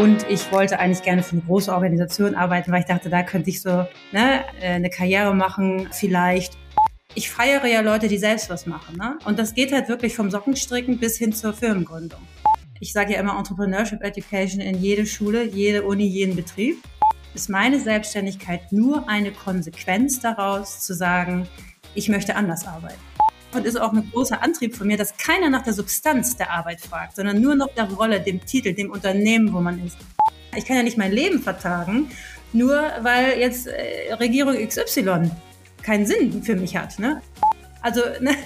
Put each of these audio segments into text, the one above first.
Und ich wollte eigentlich gerne für eine große Organisation arbeiten, weil ich dachte, da könnte ich so ne, äh, eine Karriere machen, vielleicht. Ich feiere ja Leute, die selbst was machen. Ne? Und das geht halt wirklich vom Sockenstricken bis hin zur Firmengründung. Ich sage ja immer Entrepreneurship Education in jede Schule, jede Uni, jeden Betrieb. Ist meine Selbstständigkeit nur eine Konsequenz daraus, zu sagen, ich möchte anders arbeiten. Und ist auch ein großer Antrieb von mir, dass keiner nach der Substanz der Arbeit fragt, sondern nur nach der Rolle, dem Titel, dem Unternehmen, wo man ist. Ich kann ja nicht mein Leben vertagen, nur weil jetzt äh, Regierung XY keinen Sinn für mich hat. Ne? Also ne,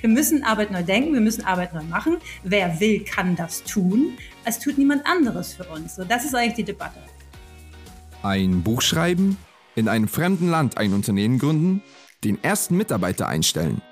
wir müssen Arbeit neu denken, wir müssen Arbeit neu machen. Wer will, kann das tun. Es tut niemand anderes für uns. So, das ist eigentlich die Debatte. Ein Buch schreiben, in einem fremden Land ein Unternehmen gründen, den ersten Mitarbeiter einstellen –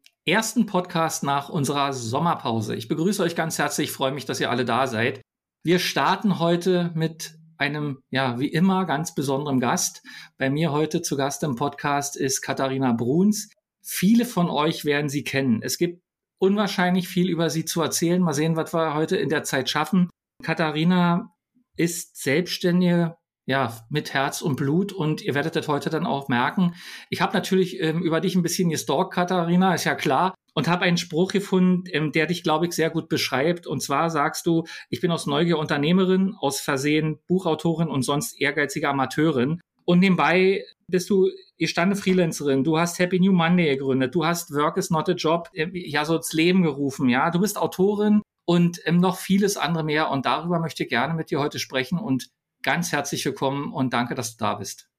ersten Podcast nach unserer Sommerpause. Ich begrüße euch ganz herzlich, freue mich, dass ihr alle da seid. Wir starten heute mit einem, ja, wie immer, ganz besonderen Gast. Bei mir heute zu Gast im Podcast ist Katharina Bruns. Viele von euch werden sie kennen. Es gibt unwahrscheinlich viel über sie zu erzählen. Mal sehen, was wir heute in der Zeit schaffen. Katharina ist selbstständige ja, mit Herz und Blut und ihr werdet das heute dann auch merken. Ich habe natürlich ähm, über dich ein bisschen gestalkt, Katharina, ist ja klar, und habe einen Spruch gefunden, ähm, der dich, glaube ich, sehr gut beschreibt. Und zwar sagst du, ich bin aus Neugier Unternehmerin, aus Versehen Buchautorin und sonst ehrgeizige Amateurin. Und nebenbei bist du gestandene Freelancerin, du hast Happy New Monday gegründet, du hast Work is not a Job äh, ja so ins Leben gerufen, ja, du bist Autorin und ähm, noch vieles andere mehr. Und darüber möchte ich gerne mit dir heute sprechen und ganz herzlich willkommen und danke, dass du da bist.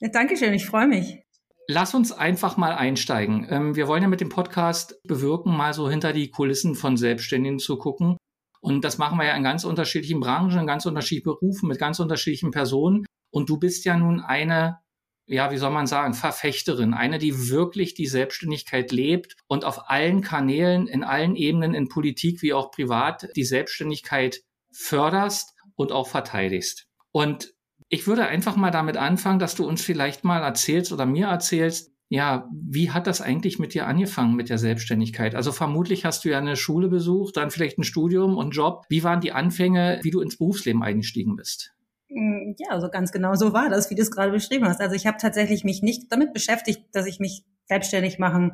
Ja, Dankeschön, ich freue mich. Lass uns einfach mal einsteigen. Ähm, wir wollen ja mit dem Podcast bewirken, mal so hinter die Kulissen von Selbstständigen zu gucken. Und das machen wir ja in ganz unterschiedlichen Branchen, in ganz unterschiedlichen Berufen, mit ganz unterschiedlichen Personen. Und du bist ja nun eine, ja, wie soll man sagen, Verfechterin, eine, die wirklich die Selbstständigkeit lebt und auf allen Kanälen, in allen Ebenen, in Politik wie auch privat, die Selbstständigkeit förderst und auch verteidigst. Und ich würde einfach mal damit anfangen, dass du uns vielleicht mal erzählst oder mir erzählst, ja, wie hat das eigentlich mit dir angefangen mit der Selbstständigkeit? Also vermutlich hast du ja eine Schule besucht, dann vielleicht ein Studium und Job. Wie waren die Anfänge, wie du ins Berufsleben eingestiegen bist? Mm, ja, also ganz genau so war das, wie du es gerade beschrieben hast. Also ich habe tatsächlich mich nicht damit beschäftigt, dass ich mich selbstständig machen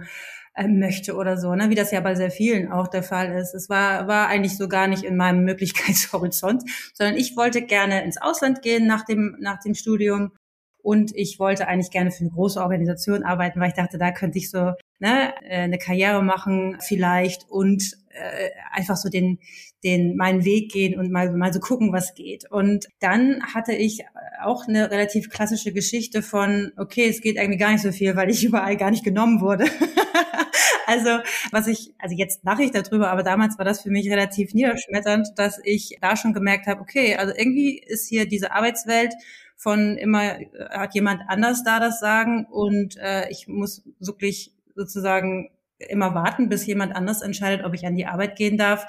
möchte oder so, ne? wie das ja bei sehr vielen auch der Fall ist. Es war, war eigentlich so gar nicht in meinem Möglichkeitshorizont, sondern ich wollte gerne ins Ausland gehen nach dem, nach dem Studium und ich wollte eigentlich gerne für eine große Organisation arbeiten, weil ich dachte, da könnte ich so ne, äh, eine Karriere machen vielleicht und äh, einfach so den, den meinen Weg gehen und mal, mal so gucken, was geht. Und dann hatte ich auch eine relativ klassische Geschichte von, okay, es geht irgendwie gar nicht so viel, weil ich überall gar nicht genommen wurde. also was ich, also jetzt lache ich darüber, aber damals war das für mich relativ niederschmetternd, dass ich da schon gemerkt habe, okay, also irgendwie ist hier diese Arbeitswelt von immer hat jemand anders da das Sagen und äh, ich muss wirklich sozusagen immer warten, bis jemand anders entscheidet, ob ich an die Arbeit gehen darf.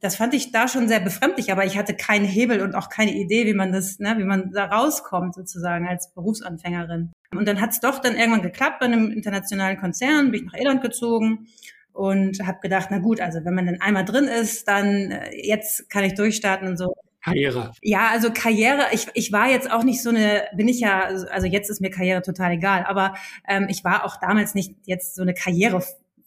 Das fand ich da schon sehr befremdlich, aber ich hatte keinen Hebel und auch keine Idee, wie man das, ne, wie man da rauskommt sozusagen als Berufsanfängerin. Und dann hat es doch dann irgendwann geklappt bei einem internationalen Konzern, bin ich nach Irland gezogen und habe gedacht, na gut, also wenn man dann einmal drin ist, dann äh, jetzt kann ich durchstarten und so. Karriere. Ja, also Karriere, ich, ich war jetzt auch nicht so eine, bin ich ja, also jetzt ist mir Karriere total egal, aber ähm, ich war auch damals nicht jetzt so eine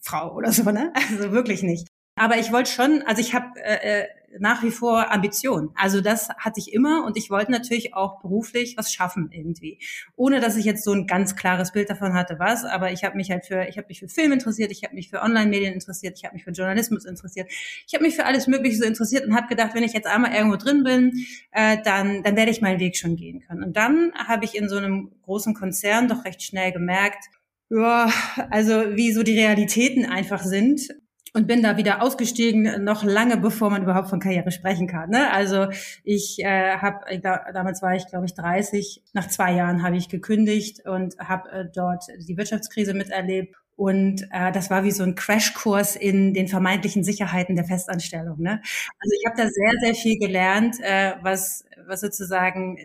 Karrierefrau oder so, ne? Also wirklich nicht. Aber ich wollte schon, also ich habe äh, äh, nach wie vor Ambition. Also das hatte ich immer und ich wollte natürlich auch beruflich was schaffen irgendwie, ohne dass ich jetzt so ein ganz klares Bild davon hatte, was. Aber ich habe mich halt für, ich habe mich für Film interessiert, ich habe mich für Online-Medien interessiert, ich habe mich für Journalismus interessiert, ich habe mich für alles Mögliche so interessiert und habe gedacht, wenn ich jetzt einmal irgendwo drin bin, äh, dann dann werde ich meinen Weg schon gehen können. Und dann habe ich in so einem großen Konzern doch recht schnell gemerkt, ja, also wie so die Realitäten einfach sind und bin da wieder ausgestiegen, noch lange bevor man überhaupt von Karriere sprechen kann. Ne? Also ich äh, habe, da, damals war ich glaube ich 30, nach zwei Jahren habe ich gekündigt und habe äh, dort die Wirtschaftskrise miterlebt. Und äh, das war wie so ein Crashkurs in den vermeintlichen Sicherheiten der Festanstellung. Ne? Also ich habe da sehr, sehr viel gelernt, äh, was, was sozusagen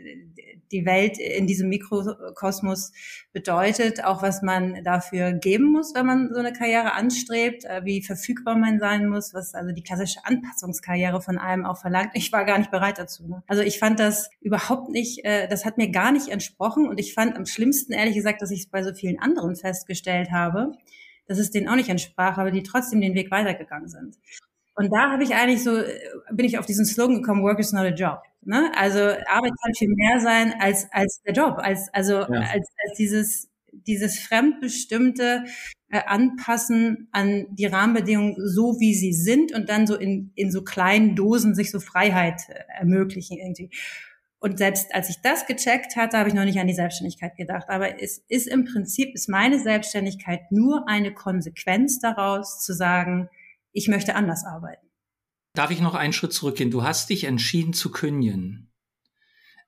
die Welt in diesem Mikrokosmos bedeutet, auch was man dafür geben muss, wenn man so eine Karriere anstrebt, äh, wie verfügbar man sein muss, was also die klassische Anpassungskarriere von einem auch verlangt. Ich war gar nicht bereit dazu. Ne? Also ich fand das überhaupt nicht, äh, das hat mir gar nicht entsprochen und ich fand am schlimmsten, ehrlich gesagt, dass ich es bei so vielen anderen festgestellt habe, dass es denen auch nicht entsprach, aber die trotzdem den Weg weitergegangen sind. Und da habe ich eigentlich so, bin ich auf diesen Slogan gekommen, Work is not a job. Ne? Also Arbeit kann viel mehr sein als, als der Job, als, also ja. als, als dieses, dieses fremdbestimmte äh, Anpassen an die Rahmenbedingungen so, wie sie sind und dann so in, in so kleinen Dosen sich so Freiheit äh, ermöglichen irgendwie. Und selbst als ich das gecheckt hatte, habe ich noch nicht an die Selbstständigkeit gedacht. Aber es ist im Prinzip, ist meine Selbstständigkeit nur eine Konsequenz daraus zu sagen, ich möchte anders arbeiten. Darf ich noch einen Schritt zurückgehen? Du hast dich entschieden zu kündigen.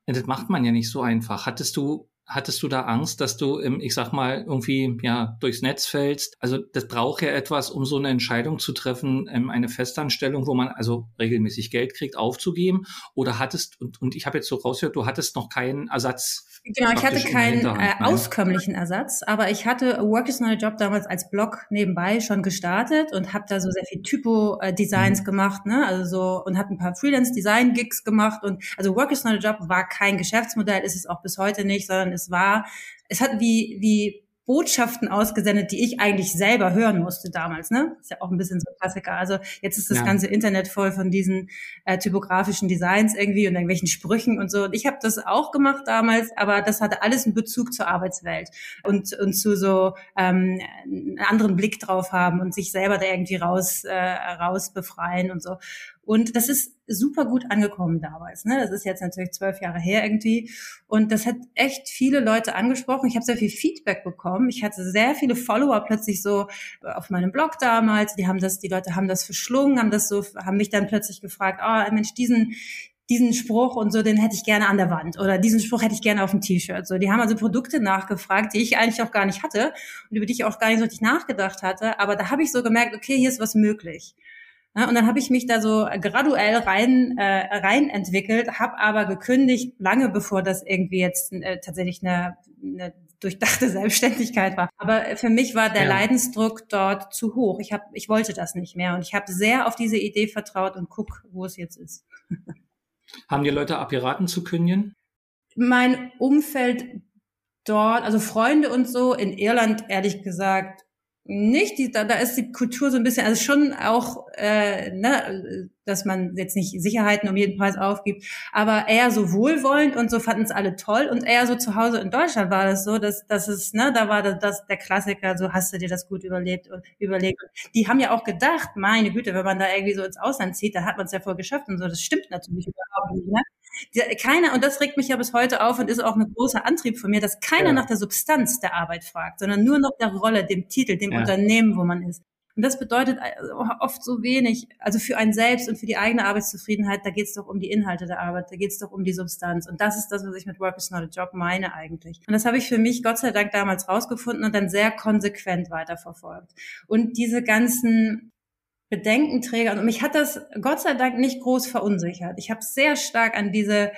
Das macht man ja nicht so einfach. Hattest du, hattest du da Angst, dass du, im, ich sag mal, irgendwie ja durchs Netz fällst? Also das braucht ja etwas, um so eine Entscheidung zu treffen, ähm, eine Festanstellung, wo man also regelmäßig Geld kriegt, aufzugeben. Oder hattest, und, und ich habe jetzt so rausgehört, du hattest noch keinen Ersatz Genau, ich hatte keinen äh, auskömmlichen Ersatz, aber ich hatte Work is not a Job damals als Blog nebenbei schon gestartet und habe da so sehr viel Typo-Designs mhm. gemacht, ne? Also so und habe ein paar Freelance-Design-Gigs gemacht und also Work is not a Job war kein Geschäftsmodell, ist es auch bis heute nicht, sondern es war, es hat wie wie Botschaften ausgesendet, die ich eigentlich selber hören musste damals. Ne? Ist ja auch ein bisschen so ein Klassiker. Also jetzt ist das ja. ganze Internet voll von diesen äh, typografischen Designs irgendwie und irgendwelchen Sprüchen und so. Und ich habe das auch gemacht damals, aber das hatte alles einen Bezug zur Arbeitswelt und, und zu so ähm, einen anderen Blick drauf haben und sich selber da irgendwie raus, äh, raus befreien und so. Und das ist super gut angekommen damals. Ne? Das ist jetzt natürlich zwölf Jahre her irgendwie. Und das hat echt viele Leute angesprochen. Ich habe sehr viel Feedback bekommen. Ich hatte sehr viele Follower plötzlich so auf meinem Blog damals. Die haben das, die Leute haben das verschlungen, haben das so, haben mich dann plötzlich gefragt, oh Mensch, diesen, diesen Spruch und so, den hätte ich gerne an der Wand oder diesen Spruch hätte ich gerne auf dem T-Shirt. So, die haben also Produkte nachgefragt, die ich eigentlich auch gar nicht hatte und über die ich auch gar nicht so richtig nachgedacht hatte. Aber da habe ich so gemerkt, okay, hier ist was möglich. Und dann habe ich mich da so graduell rein, äh, rein entwickelt, habe aber gekündigt, lange bevor das irgendwie jetzt äh, tatsächlich eine, eine durchdachte Selbstständigkeit war. Aber für mich war der ja. Leidensdruck dort zu hoch. Ich, hab, ich wollte das nicht mehr und ich habe sehr auf diese Idee vertraut und guck, wo es jetzt ist. Haben die Leute abgeraten zu kündigen? Mein Umfeld dort, also Freunde und so, in Irland ehrlich gesagt nicht, die, da, da ist die Kultur so ein bisschen, also schon auch, äh, ne, dass man jetzt nicht Sicherheiten um jeden Preis aufgibt, aber eher so wohlwollend und so fanden es alle toll und eher so zu Hause in Deutschland war das so, dass, dass es, ne, da war das, das der Klassiker, so hast du dir das gut überlebt und überlegt. Die haben ja auch gedacht, meine Güte, wenn man da irgendwie so ins Ausland zieht, da hat man es ja voll geschafft und so. Das stimmt natürlich überhaupt nicht, ne? Keiner, und das regt mich ja bis heute auf und ist auch ein großer Antrieb von mir, dass keiner ja. nach der Substanz der Arbeit fragt, sondern nur nach der Rolle, dem Titel, dem ja. Unternehmen, wo man ist. Und das bedeutet äh, oft so wenig. Also für einen selbst und für die eigene Arbeitszufriedenheit, da geht es doch um die Inhalte der Arbeit, da geht es doch um die Substanz. Und das ist das, was ich mit Work is not a Job meine eigentlich. Und das habe ich für mich Gott sei Dank damals rausgefunden und dann sehr konsequent weiterverfolgt. Und diese ganzen Bedenkenträger. Und mich hat das Gott sei Dank nicht groß verunsichert. Ich habe sehr stark an diese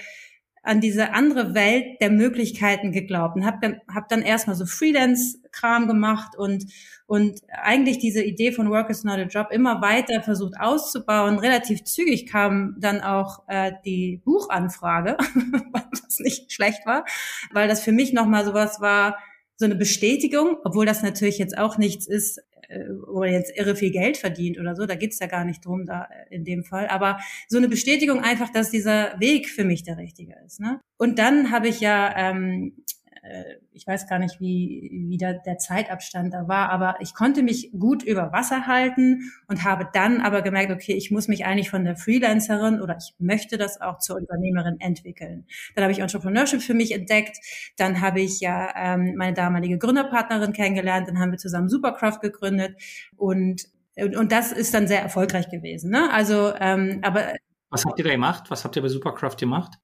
an diese andere Welt der Möglichkeiten geglaubt und habe dann, hab dann erstmal so Freelance-Kram gemacht und, und eigentlich diese Idee von Work is not a Job immer weiter versucht auszubauen. Relativ zügig kam dann auch äh, die Buchanfrage, was nicht schlecht war, weil das für mich nochmal sowas war, so eine Bestätigung, obwohl das natürlich jetzt auch nichts ist, äh, wo man jetzt irre viel Geld verdient oder so, da geht's ja gar nicht drum da äh, in dem Fall. Aber so eine Bestätigung einfach, dass dieser Weg für mich der richtige ist. Ne? Und dann habe ich ja ähm, äh, ich weiß gar nicht, wie, wie der, der Zeitabstand da war, aber ich konnte mich gut über Wasser halten und habe dann aber gemerkt, okay, ich muss mich eigentlich von der Freelancerin oder ich möchte das auch zur Unternehmerin entwickeln. Dann habe ich Entrepreneurship für mich entdeckt, dann habe ich ja ähm, meine damalige Gründerpartnerin kennengelernt, dann haben wir zusammen Supercraft gegründet und Und, und das ist dann sehr erfolgreich gewesen. Ne? Also, ähm, aber was habt ihr da gemacht? Was habt ihr bei Supercraft gemacht?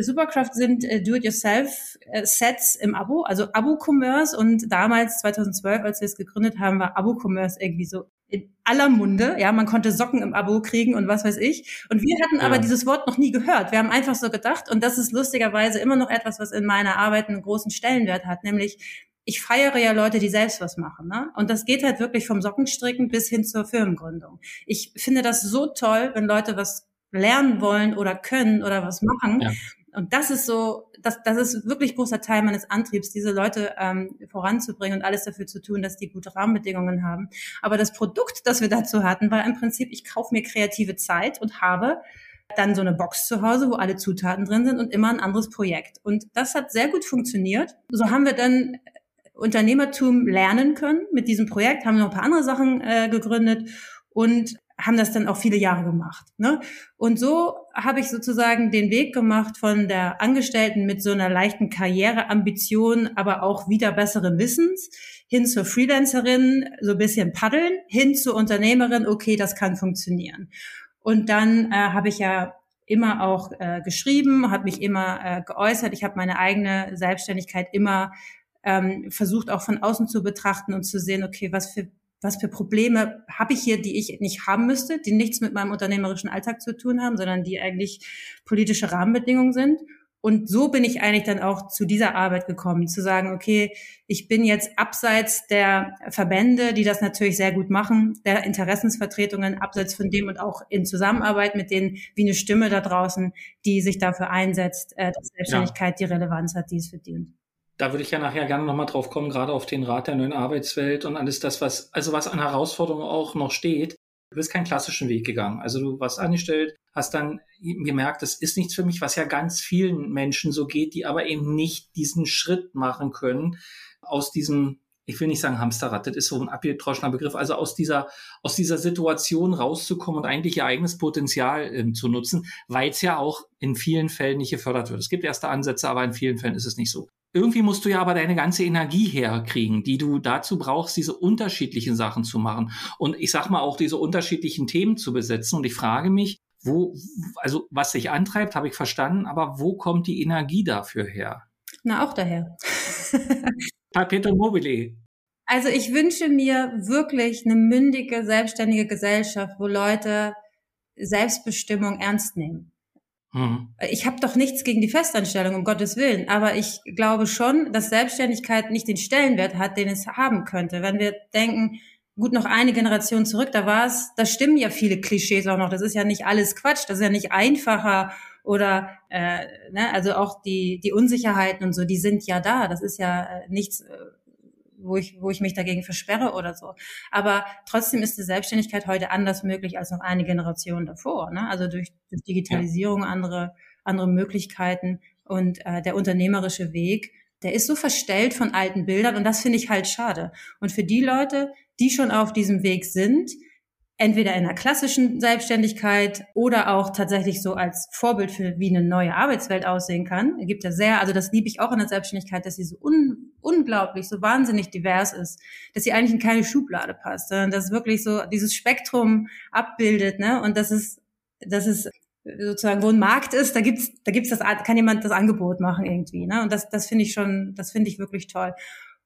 Supercraft sind äh, Do-it-yourself-Sets im Abo, also Abo-Commerce. Und damals, 2012, als wir es gegründet haben, war Abo-Commerce irgendwie so in aller Munde. Ja, man konnte Socken im Abo kriegen und was weiß ich. Und wir hatten ja. aber dieses Wort noch nie gehört. Wir haben einfach so gedacht, und das ist lustigerweise immer noch etwas, was in meiner Arbeit einen großen Stellenwert hat, nämlich ich feiere ja Leute, die selbst was machen. Ne? Und das geht halt wirklich vom Sockenstricken bis hin zur Firmengründung. Ich finde das so toll, wenn Leute was lernen wollen oder können oder was machen. Ja. Und das ist so, das, das ist wirklich großer Teil meines Antriebs, diese Leute ähm, voranzubringen und alles dafür zu tun, dass die gute Rahmenbedingungen haben. Aber das Produkt, das wir dazu hatten, war im Prinzip, ich kaufe mir kreative Zeit und habe dann so eine Box zu Hause, wo alle Zutaten drin sind und immer ein anderes Projekt. Und das hat sehr gut funktioniert. So haben wir dann Unternehmertum lernen können mit diesem Projekt, haben noch ein paar andere Sachen äh, gegründet und haben das dann auch viele Jahre gemacht. Ne? Und so habe ich sozusagen den Weg gemacht von der Angestellten mit so einer leichten Karriereambition, aber auch wieder besseren Wissens, hin zur Freelancerin, so ein bisschen paddeln, hin zur Unternehmerin, okay, das kann funktionieren. Und dann äh, habe ich ja immer auch äh, geschrieben, habe mich immer äh, geäußert. Ich habe meine eigene Selbstständigkeit immer ähm, versucht auch von außen zu betrachten und zu sehen, okay, was für was für Probleme habe ich hier, die ich nicht haben müsste, die nichts mit meinem unternehmerischen Alltag zu tun haben, sondern die eigentlich politische Rahmenbedingungen sind. Und so bin ich eigentlich dann auch zu dieser Arbeit gekommen, zu sagen, okay, ich bin jetzt abseits der Verbände, die das natürlich sehr gut machen, der Interessensvertretungen, abseits von dem und auch in Zusammenarbeit mit denen, wie eine Stimme da draußen, die sich dafür einsetzt, äh, dass Selbstständigkeit ja. die Relevanz hat, die es verdient da würde ich ja nachher gerne nochmal drauf kommen, gerade auf den Rat der neuen Arbeitswelt und alles das, was, also was an Herausforderungen auch noch steht. Du bist keinen klassischen Weg gegangen. Also du warst angestellt, hast dann gemerkt, das ist nichts für mich, was ja ganz vielen Menschen so geht, die aber eben nicht diesen Schritt machen können aus diesem, ich will nicht sagen Hamsterrad, das ist so ein abgedroschener Begriff, also aus dieser, aus dieser Situation rauszukommen und eigentlich ihr eigenes Potenzial äh, zu nutzen, weil es ja auch in vielen Fällen nicht gefördert wird. Es gibt erste Ansätze, aber in vielen Fällen ist es nicht so. Irgendwie musst du ja aber deine ganze Energie herkriegen, die du dazu brauchst, diese unterschiedlichen Sachen zu machen. Und ich sag mal auch diese unterschiedlichen Themen zu besetzen. Und ich frage mich, wo, also was dich antreibt, habe ich verstanden, aber wo kommt die Energie dafür her? Na, auch daher. Perpetuum mobile. Also ich wünsche mir wirklich eine mündige, selbstständige Gesellschaft, wo Leute Selbstbestimmung ernst nehmen. Mhm. Ich habe doch nichts gegen die Festanstellung, um Gottes Willen, aber ich glaube schon, dass Selbstständigkeit nicht den Stellenwert hat, den es haben könnte. Wenn wir denken, gut, noch eine Generation zurück, da war es, da stimmen ja viele Klischees auch noch. Das ist ja nicht alles Quatsch, das ist ja nicht einfacher oder äh, ne, also auch die die Unsicherheiten und so, die sind ja da. Das ist ja äh, nichts äh, wo ich, wo ich mich dagegen versperre oder so. Aber trotzdem ist die Selbstständigkeit heute anders möglich als noch eine Generation davor. Ne? Also durch, durch Digitalisierung, ja. andere, andere Möglichkeiten und äh, der unternehmerische Weg, der ist so verstellt von alten Bildern und das finde ich halt schade. Und für die Leute, die schon auf diesem Weg sind, entweder in einer klassischen Selbstständigkeit oder auch tatsächlich so als Vorbild für wie eine neue Arbeitswelt aussehen kann. Es gibt ja sehr, also das liebe ich auch in der Selbstständigkeit, dass sie so un, unglaublich, so wahnsinnig divers ist, dass sie eigentlich in keine Schublade passt, sondern dass wirklich so dieses Spektrum abbildet, ne? Und das ist, das ist sozusagen, wo ein Markt ist, da gibt's, da gibt's das, kann jemand das Angebot machen irgendwie, ne? Und das, das finde ich schon, das finde ich wirklich toll.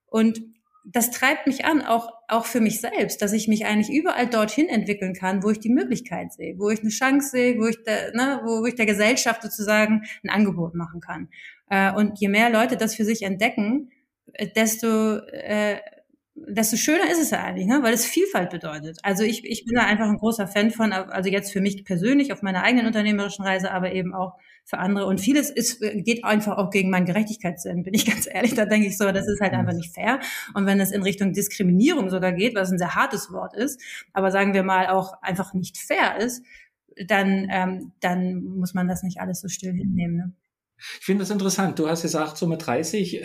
Und das treibt mich an, auch, auch für mich selbst, dass ich mich eigentlich überall dorthin entwickeln kann, wo ich die Möglichkeit sehe, wo ich eine Chance sehe, wo ich, der, ne, wo, ich der Gesellschaft sozusagen ein Angebot machen kann. Äh, und je mehr Leute das für sich entdecken, äh, desto, äh, desto schöner ist es ja eigentlich, ne? weil es Vielfalt bedeutet. Also ich, ich bin da einfach ein großer Fan von, also jetzt für mich persönlich auf meiner eigenen unternehmerischen Reise, aber eben auch für andere. Und vieles ist, geht einfach auch gegen meinen Gerechtigkeitssinn, bin ich ganz ehrlich. Da denke ich so, das ist halt einfach nicht fair. Und wenn es in Richtung Diskriminierung sogar geht, was ein sehr hartes Wort ist, aber sagen wir mal auch einfach nicht fair ist, dann, ähm, dann muss man das nicht alles so still hinnehmen. Ne? Ich finde das interessant. Du hast gesagt, so mit 30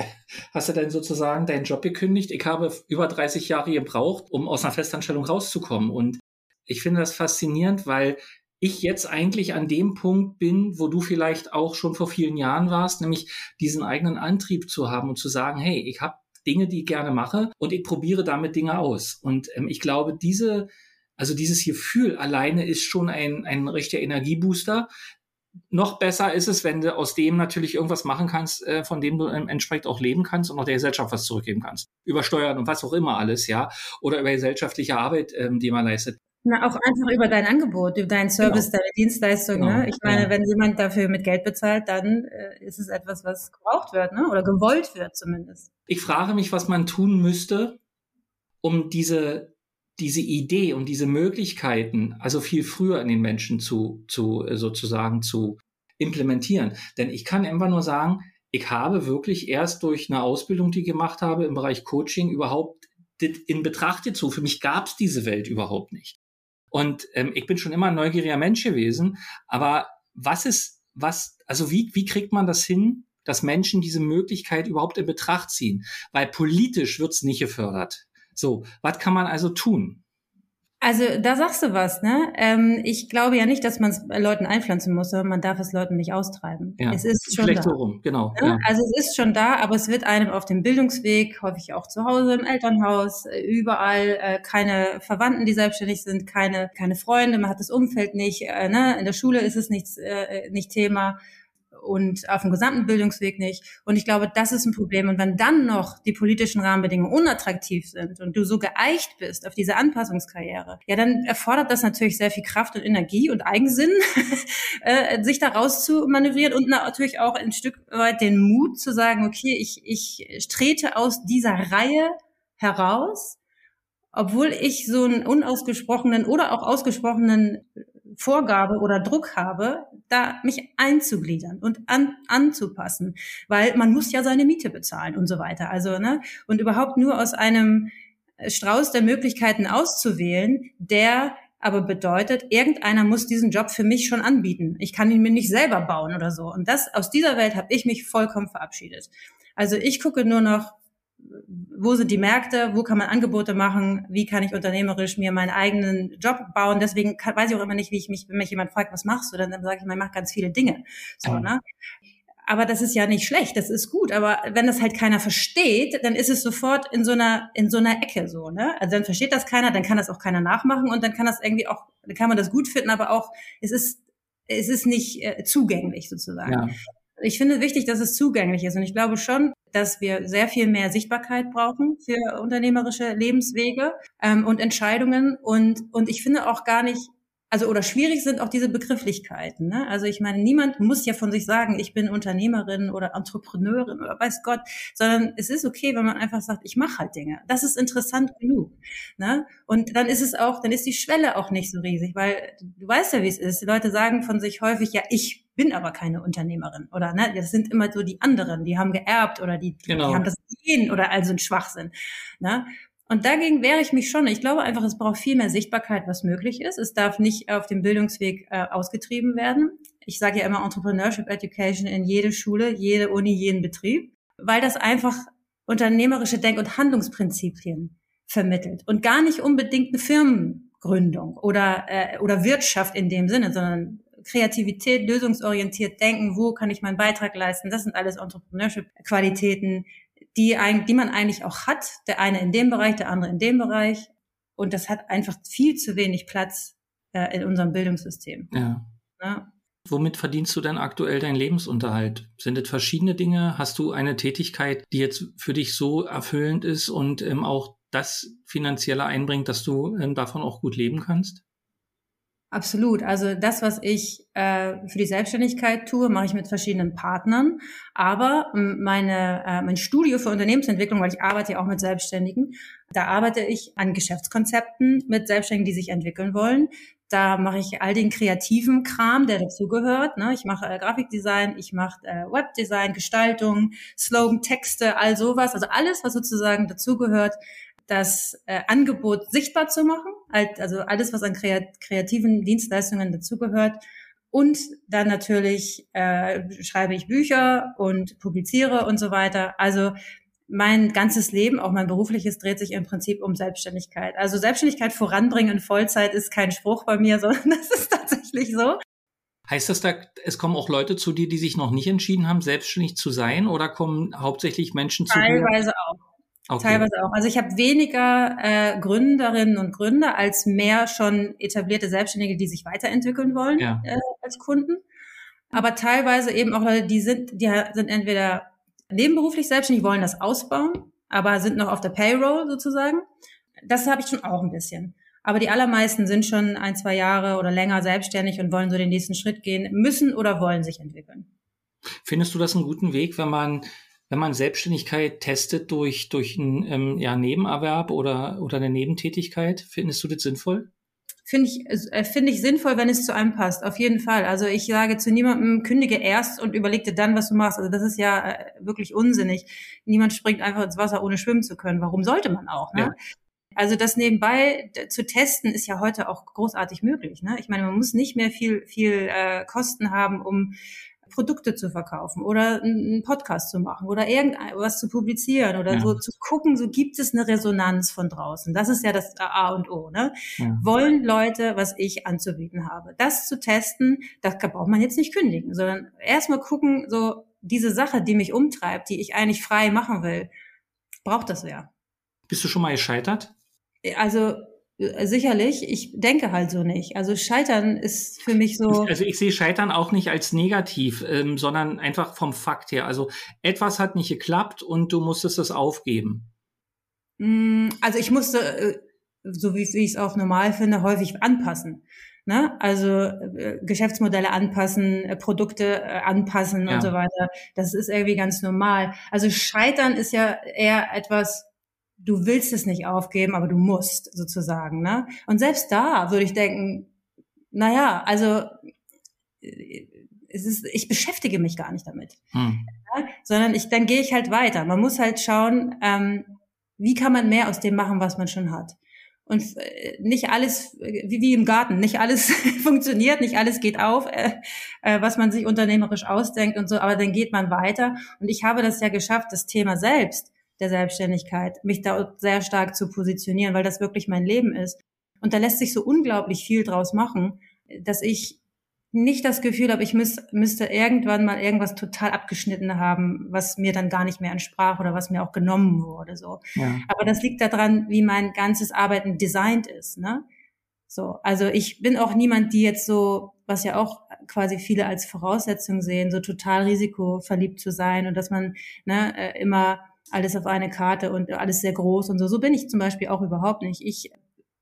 hast du dann sozusagen deinen Job gekündigt. Ich habe über 30 Jahre gebraucht, um aus einer Festanstellung rauszukommen. Und ich finde das faszinierend, weil ich jetzt eigentlich an dem Punkt bin, wo du vielleicht auch schon vor vielen Jahren warst, nämlich diesen eigenen Antrieb zu haben und zu sagen, hey, ich habe Dinge, die ich gerne mache und ich probiere damit Dinge aus. Und ähm, ich glaube, diese Also dieses Gefühl alleine ist schon ein, ein richtiger Energiebooster. Noch besser ist es, wenn du aus dem natürlich irgendwas machen kannst, äh, von dem du ähm, entsprechend auch leben kannst und auch der Gesellschaft was zurückgeben kannst. Über Steuern und was auch immer alles, ja. Oder über gesellschaftliche Arbeit, ähm, die man leistet. Na, auch einfach über dein Angebot, über deinen Service, genau. deine Dienstleistung. Genau. Ne? Ich meine, ja. wenn jemand dafür mit Geld bezahlt, dann äh, ist es etwas, was gebraucht wird, ne? oder gewollt wird zumindest. Ich frage mich, was man tun müsste, um diese, diese Idee und diese Möglichkeiten, also viel früher in den Menschen zu, zu äh, sozusagen zu implementieren. Denn ich kann einfach nur sagen, ich habe wirklich erst durch eine Ausbildung, die ich gemacht habe im Bereich Coaching, überhaupt in Betracht gezogen. Für mich gab es diese Welt überhaupt nicht. Und ähm, ich bin schon immer ein neugieriger Mensch gewesen. Aber was ist, was, also wie, wie kriegt man das hin, dass Menschen diese Möglichkeit überhaupt in Betracht ziehen? Weil politisch wird's nicht gefördert. So, was kann man also tun? Also da sagst du was, ne? Ähm, ich glaube ja nicht, dass man es Leuten einpflanzen muss, sondern man darf es Leuten nicht austreiben. Ja, es ist schon da. So rum, genau. Ne? Ja? Also es ist schon da, aber es wird einem auf dem Bildungsweg, häufig auch zu Hause, im Elternhaus, äh, überall äh, keine Verwandten, die selbstständig sind, keine keine Freunde, man hat das Umfeld nicht, äh, ne? In der Schule ist es nichts äh, nicht Thema und auf dem gesamten Bildungsweg nicht. Und ich glaube, das ist ein Problem. Und wenn dann noch die politischen Rahmenbedingungen unattraktiv sind und du so geeicht bist auf diese Anpassungskarriere, ja, dann erfordert das natürlich sehr viel Kraft und Energie und Eigensinn, äh, sich da raus zu manövrieren und natürlich auch ein Stück weit den Mut zu sagen, okay, ich, ich trete aus dieser Reihe heraus, obwohl ich so einen unausgesprochenen oder auch ausgesprochenen Vorgabe oder Druck habe, da mich einzugliedern und an, anzupassen, weil man muss ja seine Miete bezahlen und so weiter. Also, ne, und überhaupt nur aus einem Strauß der Möglichkeiten auszuwählen, der aber bedeutet, irgendeiner muss diesen Job für mich schon anbieten. Ich kann ihn mir nicht selber bauen oder so. Und das aus dieser Welt habe ich mich vollkommen verabschiedet. Also ich gucke nur noch, wo sind die Märkte, wo kann man Angebote machen, wie kann ich unternehmerisch mir meinen eigenen Job bauen. Deswegen kann, weiß ich auch immer nicht, wie ich mich, wenn mich jemand fragt, was machst du, dann, dann sage ich, man macht ganz viele Dinge. So, mhm. ne? Aber das ist ja nicht schlecht, das ist gut. Aber wenn das halt keiner versteht, dann ist es sofort in so einer, in so einer Ecke so, ne? Also dann versteht das keiner, dann kann das auch keiner nachmachen und dann kann das irgendwie auch, dann kann man das gut finden, aber auch, es ist, es ist nicht äh, zugänglich sozusagen. Ja. Ich finde wichtig, dass es zugänglich ist. Und ich glaube schon, dass wir sehr viel mehr Sichtbarkeit brauchen für unternehmerische Lebenswege ähm, und Entscheidungen. Und, und ich finde auch gar nicht, also oder schwierig sind auch diese Begrifflichkeiten. Ne? Also ich meine, niemand muss ja von sich sagen, ich bin Unternehmerin oder Entrepreneurin oder weiß Gott, sondern es ist okay, wenn man einfach sagt, ich mache halt Dinge. Das ist interessant genug. Ne? Und dann ist es auch, dann ist die Schwelle auch nicht so riesig, weil du weißt ja, wie es ist. Die Leute sagen von sich häufig, ja, ich bin aber keine Unternehmerin oder ne, das sind immer so die anderen, die haben geerbt oder die, genau. die haben das Gen oder also ein Schwachsinn. Ne? Und dagegen wehre ich mich schon. Ich glaube einfach, es braucht viel mehr Sichtbarkeit, was möglich ist. Es darf nicht auf dem Bildungsweg äh, ausgetrieben werden. Ich sage ja immer Entrepreneurship Education in jede Schule, jede Uni, jeden Betrieb, weil das einfach unternehmerische Denk- und Handlungsprinzipien vermittelt und gar nicht unbedingt eine Firmengründung oder, äh, oder Wirtschaft in dem Sinne, sondern Kreativität, lösungsorientiert denken, wo kann ich meinen Beitrag leisten. Das sind alles Entrepreneurship-Qualitäten, die, die man eigentlich auch hat. Der eine in dem Bereich, der andere in dem Bereich. Und das hat einfach viel zu wenig Platz äh, in unserem Bildungssystem. Ja. ja. Womit verdienst du denn aktuell deinen Lebensunterhalt? Sind es verschiedene Dinge? Hast du eine Tätigkeit, die jetzt für dich so erfüllend ist und ähm, auch das finanzielle einbringt, dass du ähm, davon auch gut leben kannst? Absolut. Also das, was ich äh, für die Selbstständigkeit tue, mache ich mit verschiedenen Partnern. Aber ähm, meine, äh, mein Studio für Unternehmensentwicklung, weil ich arbeite ja auch mit Selbstständigen, da arbeite ich an Geschäftskonzepten mit Selbstständigen, die sich entwickeln wollen. Da mache ich all den kreativen Kram, der dazugehört. Ne? Ich mache äh, Grafikdesign, ich mache äh, Webdesign, Gestaltung, Slogan, Texte, all sowas. Also alles, was sozusagen dazugehört, das äh, Angebot sichtbar zu machen, also alles, was an kreativen Dienstleistungen dazugehört. Und dann natürlich äh, schreibe ich Bücher und publiziere und so weiter. Also mein ganzes Leben, auch mein berufliches, dreht sich im Prinzip um Selbstständigkeit. Also Selbstständigkeit voranbringen in Vollzeit ist kein Spruch bei mir, sondern das ist tatsächlich so. Heißt das da, es kommen auch Leute zu dir, die sich noch nicht entschieden haben, selbstständig zu sein, oder kommen hauptsächlich Menschen zu dir? Teilweise auch. Okay. Teilweise auch. Also ich habe weniger äh, Gründerinnen und Gründer als mehr schon etablierte Selbstständige, die sich weiterentwickeln wollen ja. äh, als Kunden. Aber teilweise eben auch Leute, die sind, die sind entweder nebenberuflich selbstständig, wollen das ausbauen, aber sind noch auf der Payroll sozusagen. Das habe ich schon auch ein bisschen. Aber die allermeisten sind schon ein, zwei Jahre oder länger selbstständig und wollen so den nächsten Schritt gehen, müssen oder wollen sich entwickeln. Findest du das einen guten Weg, wenn man wenn man Selbstständigkeit testet durch, durch einen ähm, ja, Nebenerwerb oder, oder eine Nebentätigkeit, findest du das sinnvoll? Finde ich, äh, finde ich sinnvoll, wenn es zu einem passt. Auf jeden Fall. Also ich sage zu niemandem, kündige erst und überleg dir dann, was du machst. Also das ist ja äh, wirklich unsinnig. Niemand springt einfach ins Wasser, ohne schwimmen zu können. Warum sollte man auch? Ne? Ja. Also das nebenbei zu testen ist ja heute auch großartig möglich. Ne? Ich meine, man muss nicht mehr viel viel äh, Kosten haben, um Produkte zu verkaufen oder einen Podcast zu machen oder irgendwas zu publizieren oder ja. so zu gucken, so gibt es eine Resonanz von draußen. Das ist ja das A und O. Ne? Ja. Wollen Leute, was ich anzubieten habe. Das zu testen, das braucht man jetzt nicht kündigen, sondern erstmal gucken, so diese Sache, die mich umtreibt, die ich eigentlich frei machen will, braucht das wer. Bist du schon mal gescheitert? Also sicherlich, ich denke halt so nicht. Also Scheitern ist für mich so. Also ich sehe Scheitern auch nicht als negativ, ähm, sondern einfach vom Fakt her. Also etwas hat nicht geklappt und du musstest es aufgeben. Mm, also ich musste, äh, so wie, wie ich es auch normal finde, häufig anpassen. Ne? Also äh, Geschäftsmodelle anpassen, äh, Produkte äh, anpassen ja. und so weiter. Das ist irgendwie ganz normal. Also Scheitern ist ja eher etwas, du willst es nicht aufgeben, aber du musst sozusagen. Ne? Und selbst da würde ich denken, naja, also es ist, ich beschäftige mich gar nicht damit, hm. ja, sondern ich dann gehe ich halt weiter. Man muss halt schauen, ähm, wie kann man mehr aus dem machen, was man schon hat. Und äh, nicht alles, wie, wie im Garten, nicht alles funktioniert, nicht alles geht auf, äh, äh, was man sich unternehmerisch ausdenkt und so, aber dann geht man weiter. Und ich habe das ja geschafft, das Thema selbst der Selbstständigkeit, mich da sehr stark zu positionieren, weil das wirklich mein Leben ist. Und da lässt sich so unglaublich viel draus machen, dass ich nicht das Gefühl habe, ich müß, müsste irgendwann mal irgendwas total abgeschnitten haben, was mir dann gar nicht mehr entsprach oder was mir auch genommen wurde. So. Ja. Aber das liegt daran, wie mein ganzes Arbeiten designt ist. Ne? So, also ich bin auch niemand, die jetzt so, was ja auch quasi viele als Voraussetzung sehen, so total risikoverliebt zu sein und dass man ne, äh, immer alles auf eine Karte und alles sehr groß und so. So bin ich zum Beispiel auch überhaupt nicht. Ich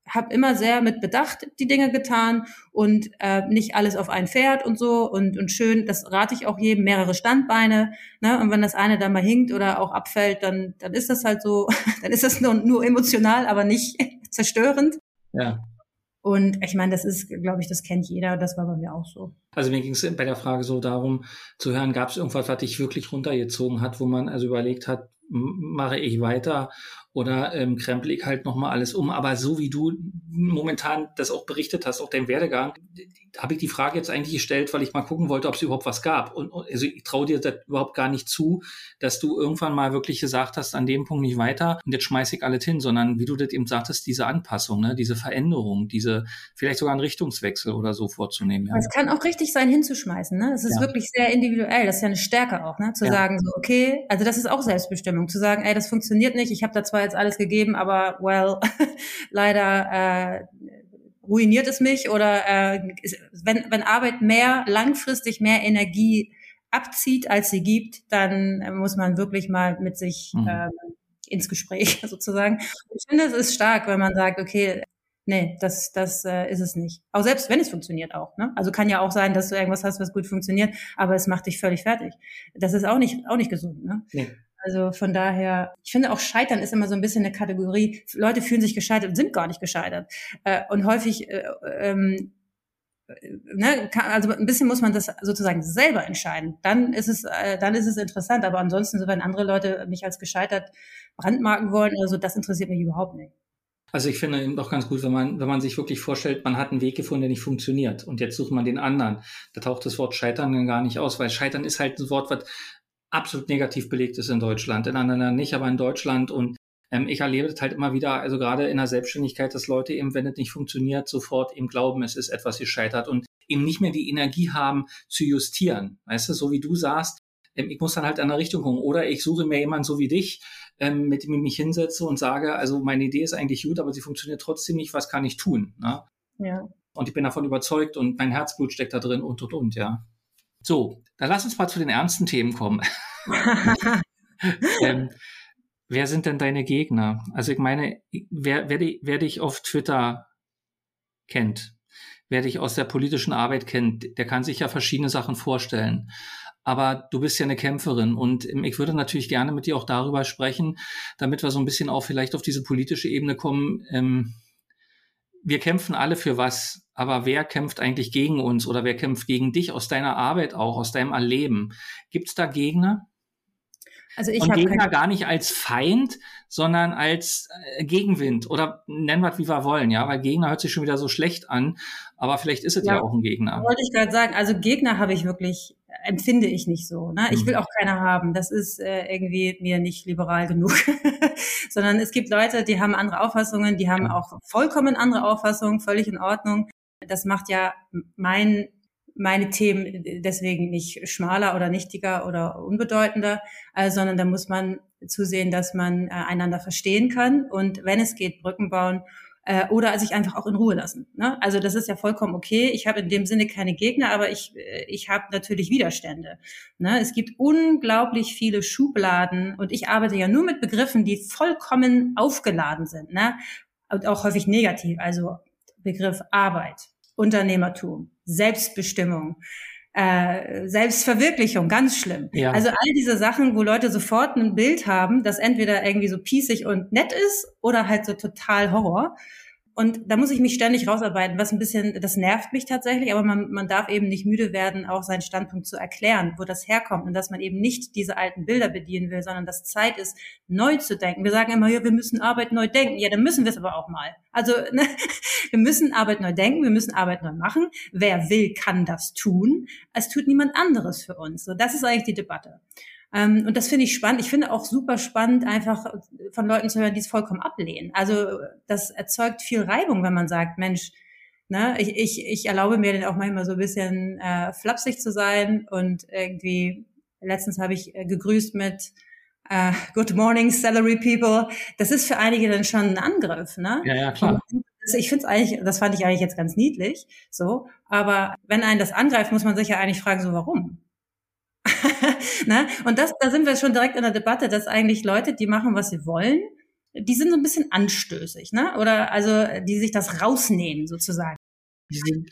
habe immer sehr mit Bedacht die Dinge getan und äh, nicht alles auf ein Pferd und so und, und schön, das rate ich auch jedem, mehrere Standbeine. Ne? Und wenn das eine dann mal hinkt oder auch abfällt, dann, dann ist das halt so, dann ist das nur, nur emotional, aber nicht zerstörend. Ja. Und ich meine, das ist, glaube ich, das kennt jeder. Das war bei mir auch so. Also mir ging es bei der Frage so darum zu hören, gab es irgendwas, was dich wirklich runtergezogen hat, wo man also überlegt hat, mache ich weiter oder ähm, krempel ich halt nochmal alles um. Aber so wie du momentan das auch berichtet hast, auch dein Werdegang, habe ich die Frage jetzt eigentlich gestellt, weil ich mal gucken wollte, ob es überhaupt was gab. Und also ich traue dir das überhaupt gar nicht zu, dass du irgendwann mal wirklich gesagt hast, an dem Punkt nicht weiter und jetzt schmeiße ich alles hin, sondern wie du das eben sagtest, diese Anpassung, ne, diese Veränderung, diese vielleicht sogar einen Richtungswechsel oder so vorzunehmen. Ja. Es kann auch richtig sein, hinzuschmeißen. Ne? Es ist ja. wirklich sehr individuell. Das ist ja eine Stärke auch, ne? zu ja. sagen, so, okay, also das ist auch Selbstbestimmung, zu sagen, ey, das funktioniert nicht, ich habe da zwar jetzt alles gegeben, aber well, leider äh, ruiniert es mich oder äh, wenn, wenn Arbeit mehr langfristig mehr Energie abzieht, als sie gibt, dann muss man wirklich mal mit sich mhm. ähm, ins Gespräch sozusagen. Ich finde, es ist stark, wenn man sagt, okay, nee, das, das äh, ist es nicht. Auch selbst wenn es funktioniert auch. Ne? Also kann ja auch sein, dass du irgendwas hast, was gut funktioniert, aber es macht dich völlig fertig. Das ist auch nicht, auch nicht gesund. Ne? Nee. Also von daher, ich finde auch Scheitern ist immer so ein bisschen eine Kategorie. Leute fühlen sich gescheitert und sind gar nicht gescheitert. Äh, und häufig, äh, ähm, ne, kann, also ein bisschen muss man das sozusagen selber entscheiden. Dann ist es, äh, dann ist es interessant. Aber ansonsten, so wenn andere Leute mich als gescheitert brandmarken wollen, also das interessiert mich überhaupt nicht. Also ich finde eben auch ganz gut, wenn man, wenn man sich wirklich vorstellt, man hat einen Weg gefunden, der nicht funktioniert und jetzt sucht man den anderen. Da taucht das Wort Scheitern dann gar nicht aus, weil Scheitern ist halt ein Wort, was absolut negativ belegt ist in Deutschland, in anderen Ländern nicht, aber in Deutschland und ähm, ich erlebe das halt immer wieder, also gerade in der Selbstständigkeit, dass Leute eben, wenn es nicht funktioniert, sofort eben glauben, es ist etwas gescheitert und eben nicht mehr die Energie haben zu justieren. Weißt du, so wie du sagst, ähm, ich muss dann halt in eine Richtung gucken. Oder ich suche mir jemanden so wie dich, ähm, mit dem ich mich hinsetze und sage, also meine Idee ist eigentlich gut, aber sie funktioniert trotzdem nicht, was kann ich tun? Ne? Ja. Und ich bin davon überzeugt und mein Herzblut steckt da drin und und und, ja. So, dann lass uns mal zu den ernsten Themen kommen. ähm, wer sind denn deine Gegner? Also ich meine, wer, wer, wer dich auf Twitter kennt, wer dich aus der politischen Arbeit kennt, der kann sich ja verschiedene Sachen vorstellen. Aber du bist ja eine Kämpferin und ich würde natürlich gerne mit dir auch darüber sprechen, damit wir so ein bisschen auch vielleicht auf diese politische Ebene kommen. Ähm, wir kämpfen alle für was, aber wer kämpft eigentlich gegen uns oder wer kämpft gegen dich aus deiner Arbeit auch, aus deinem Erleben? Gibt es da Gegner? Also ich habe Gegner gar nicht als Feind, sondern als äh, Gegenwind oder nennen wir es wie wir wollen, ja, weil Gegner hört sich schon wieder so schlecht an, aber vielleicht ist es ja, ja auch ein Gegner. Wollte ich gerade sagen, also Gegner habe ich wirklich empfinde ich nicht so. Ne? Ich will mhm. auch keine haben. Das ist äh, irgendwie mir nicht liberal genug. Sondern es gibt Leute, die haben andere Auffassungen, die haben auch vollkommen andere Auffassungen, völlig in Ordnung. Das macht ja mein meine Themen deswegen nicht schmaler oder nichtiger oder unbedeutender, äh, sondern da muss man zusehen, dass man äh, einander verstehen kann und wenn es geht, Brücken bauen äh, oder sich einfach auch in Ruhe lassen. Ne? Also das ist ja vollkommen okay. Ich habe in dem Sinne keine Gegner, aber ich, äh, ich habe natürlich Widerstände. Ne? Es gibt unglaublich viele Schubladen und ich arbeite ja nur mit Begriffen, die vollkommen aufgeladen sind. Ne? Und auch häufig negativ. Also Begriff Arbeit, Unternehmertum, Selbstbestimmung, äh, Selbstverwirklichung, ganz schlimm. Ja. Also all diese Sachen, wo Leute sofort ein Bild haben, das entweder irgendwie so pießig und nett ist oder halt so total Horror. Und da muss ich mich ständig rausarbeiten, was ein bisschen, das nervt mich tatsächlich, aber man, man darf eben nicht müde werden, auch seinen Standpunkt zu erklären, wo das herkommt und dass man eben nicht diese alten Bilder bedienen will, sondern dass Zeit ist, neu zu denken. Wir sagen immer, ja, wir müssen Arbeit neu denken. Ja, dann müssen wir es aber auch mal. Also ne, wir müssen Arbeit neu denken, wir müssen Arbeit neu machen. Wer will, kann das tun. Es tut niemand anderes für uns. So, das ist eigentlich die Debatte. Ähm, und das finde ich spannend. Ich finde auch super spannend, einfach von Leuten zu hören, die es vollkommen ablehnen. Also das erzeugt viel Reibung, wenn man sagt, Mensch, ne, ich, ich, ich erlaube mir dann auch manchmal so ein bisschen äh, flapsig zu sein und irgendwie, letztens habe ich äh, gegrüßt mit äh, Good morning, Salary People. Das ist für einige dann schon ein Angriff, ne? Ja, ja, klar. Ich finde es eigentlich, das fand ich eigentlich jetzt ganz niedlich, so. Aber wenn einen das angreift, muss man sich ja eigentlich fragen, so warum? ne? Und das, da sind wir schon direkt in der Debatte, dass eigentlich Leute, die machen, was sie wollen, die sind so ein bisschen anstößig, ne? Oder also die sich das rausnehmen sozusagen. Die sind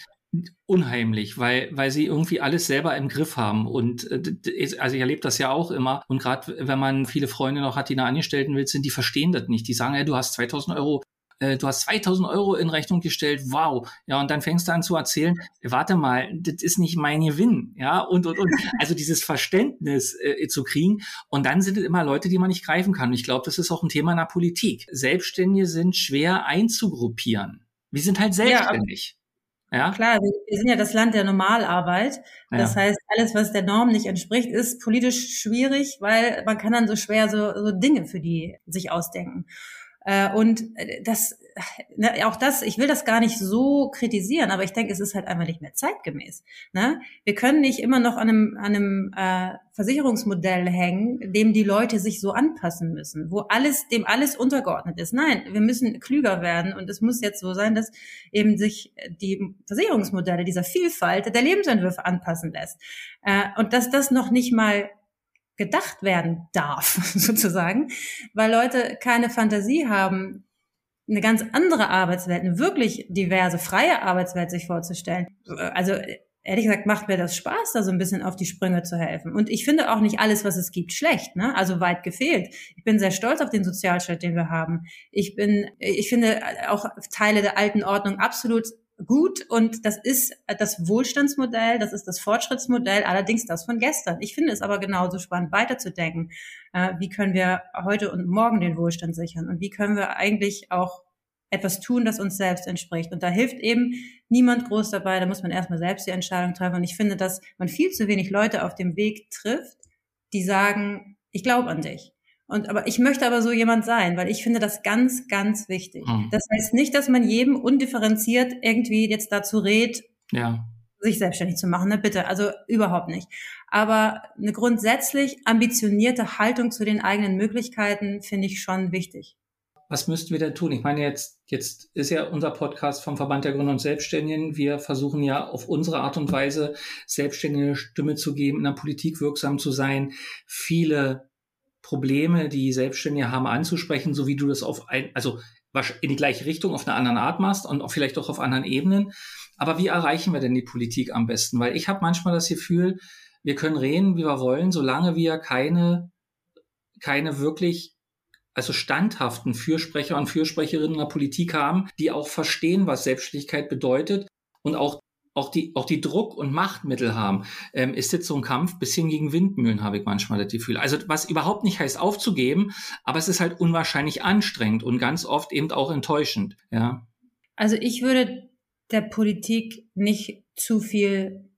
unheimlich, weil weil sie irgendwie alles selber im Griff haben und äh, also ich erlebe das ja auch immer und gerade wenn man viele Freunde noch hat, die eine Angestellten will, sind die verstehen das nicht. Die sagen, ja, du hast 2000 Euro äh, du hast 2000 Euro in Rechnung gestellt, wow. Ja, und dann fängst du an zu erzählen, warte mal, das ist nicht mein Gewinn, ja, und, und, und. Also dieses Verständnis äh, zu kriegen. Und dann sind es immer Leute, die man nicht greifen kann. Und ich glaube, das ist auch ein Thema in der Politik. Selbstständige sind schwer einzugruppieren. Wir sind halt selbstständig. Ja, ja? Klar, wir sind ja das Land der Normalarbeit. Das ja. heißt, alles, was der Norm nicht entspricht, ist politisch schwierig, weil man kann dann so schwer so, so Dinge für die sich ausdenken. Äh, und äh, das, ne, auch das, ich will das gar nicht so kritisieren, aber ich denke, es ist halt einfach nicht mehr zeitgemäß. Ne? Wir können nicht immer noch an einem, an einem äh, Versicherungsmodell hängen, dem die Leute sich so anpassen müssen, wo alles, dem alles untergeordnet ist. Nein, wir müssen klüger werden und es muss jetzt so sein, dass eben sich die Versicherungsmodelle dieser Vielfalt der Lebensentwürfe anpassen lässt. Äh, und dass das noch nicht mal gedacht werden darf, sozusagen, weil Leute keine Fantasie haben, eine ganz andere Arbeitswelt, eine wirklich diverse, freie Arbeitswelt sich vorzustellen. Also ehrlich gesagt macht mir das Spaß, da so ein bisschen auf die Sprünge zu helfen. Und ich finde auch nicht alles, was es gibt, schlecht, ne? Also weit gefehlt. Ich bin sehr stolz auf den Sozialstaat, den wir haben. Ich bin, ich finde auch Teile der alten Ordnung absolut gut und das ist das Wohlstandsmodell, das ist das Fortschrittsmodell, allerdings das von gestern. Ich finde es aber genauso spannend weiterzudenken. Äh, wie können wir heute und morgen den Wohlstand sichern und wie können wir eigentlich auch etwas tun, das uns selbst entspricht. Und da hilft eben niemand groß dabei, da muss man erstmal selbst die Entscheidung treffen. Und ich finde, dass man viel zu wenig Leute auf dem Weg trifft, die sagen, ich glaube an dich. Und aber ich möchte aber so jemand sein, weil ich finde das ganz, ganz wichtig. Mhm. Das heißt nicht, dass man jedem undifferenziert irgendwie jetzt dazu rät, ja. sich selbstständig zu machen, ne? bitte, also überhaupt nicht. Aber eine grundsätzlich ambitionierte Haltung zu den eigenen Möglichkeiten finde ich schon wichtig. Was müssten wir denn tun? Ich meine, jetzt, jetzt ist ja unser Podcast vom Verband der Gründer und Selbstständigen. Wir versuchen ja auf unsere Art und Weise Selbstständige Stimme zu geben, in der Politik wirksam zu sein, viele Probleme, die Selbstständige haben, anzusprechen, so wie du das auf ein, also in die gleiche Richtung auf einer anderen Art machst und auch vielleicht auch auf anderen Ebenen. Aber wie erreichen wir denn die Politik am besten? Weil ich habe manchmal das Gefühl, wir können reden, wie wir wollen, solange wir keine, keine wirklich, also standhaften Fürsprecher und Fürsprecherinnen der Politik haben, die auch verstehen, was Selbstständigkeit bedeutet und auch auch die, auch die Druck- und Machtmittel haben, ähm, ist jetzt so ein Kampf bisschen gegen Windmühlen, habe ich manchmal das Gefühl. Also was überhaupt nicht heißt aufzugeben, aber es ist halt unwahrscheinlich anstrengend und ganz oft eben auch enttäuschend, ja. Also ich würde der Politik nicht zu viel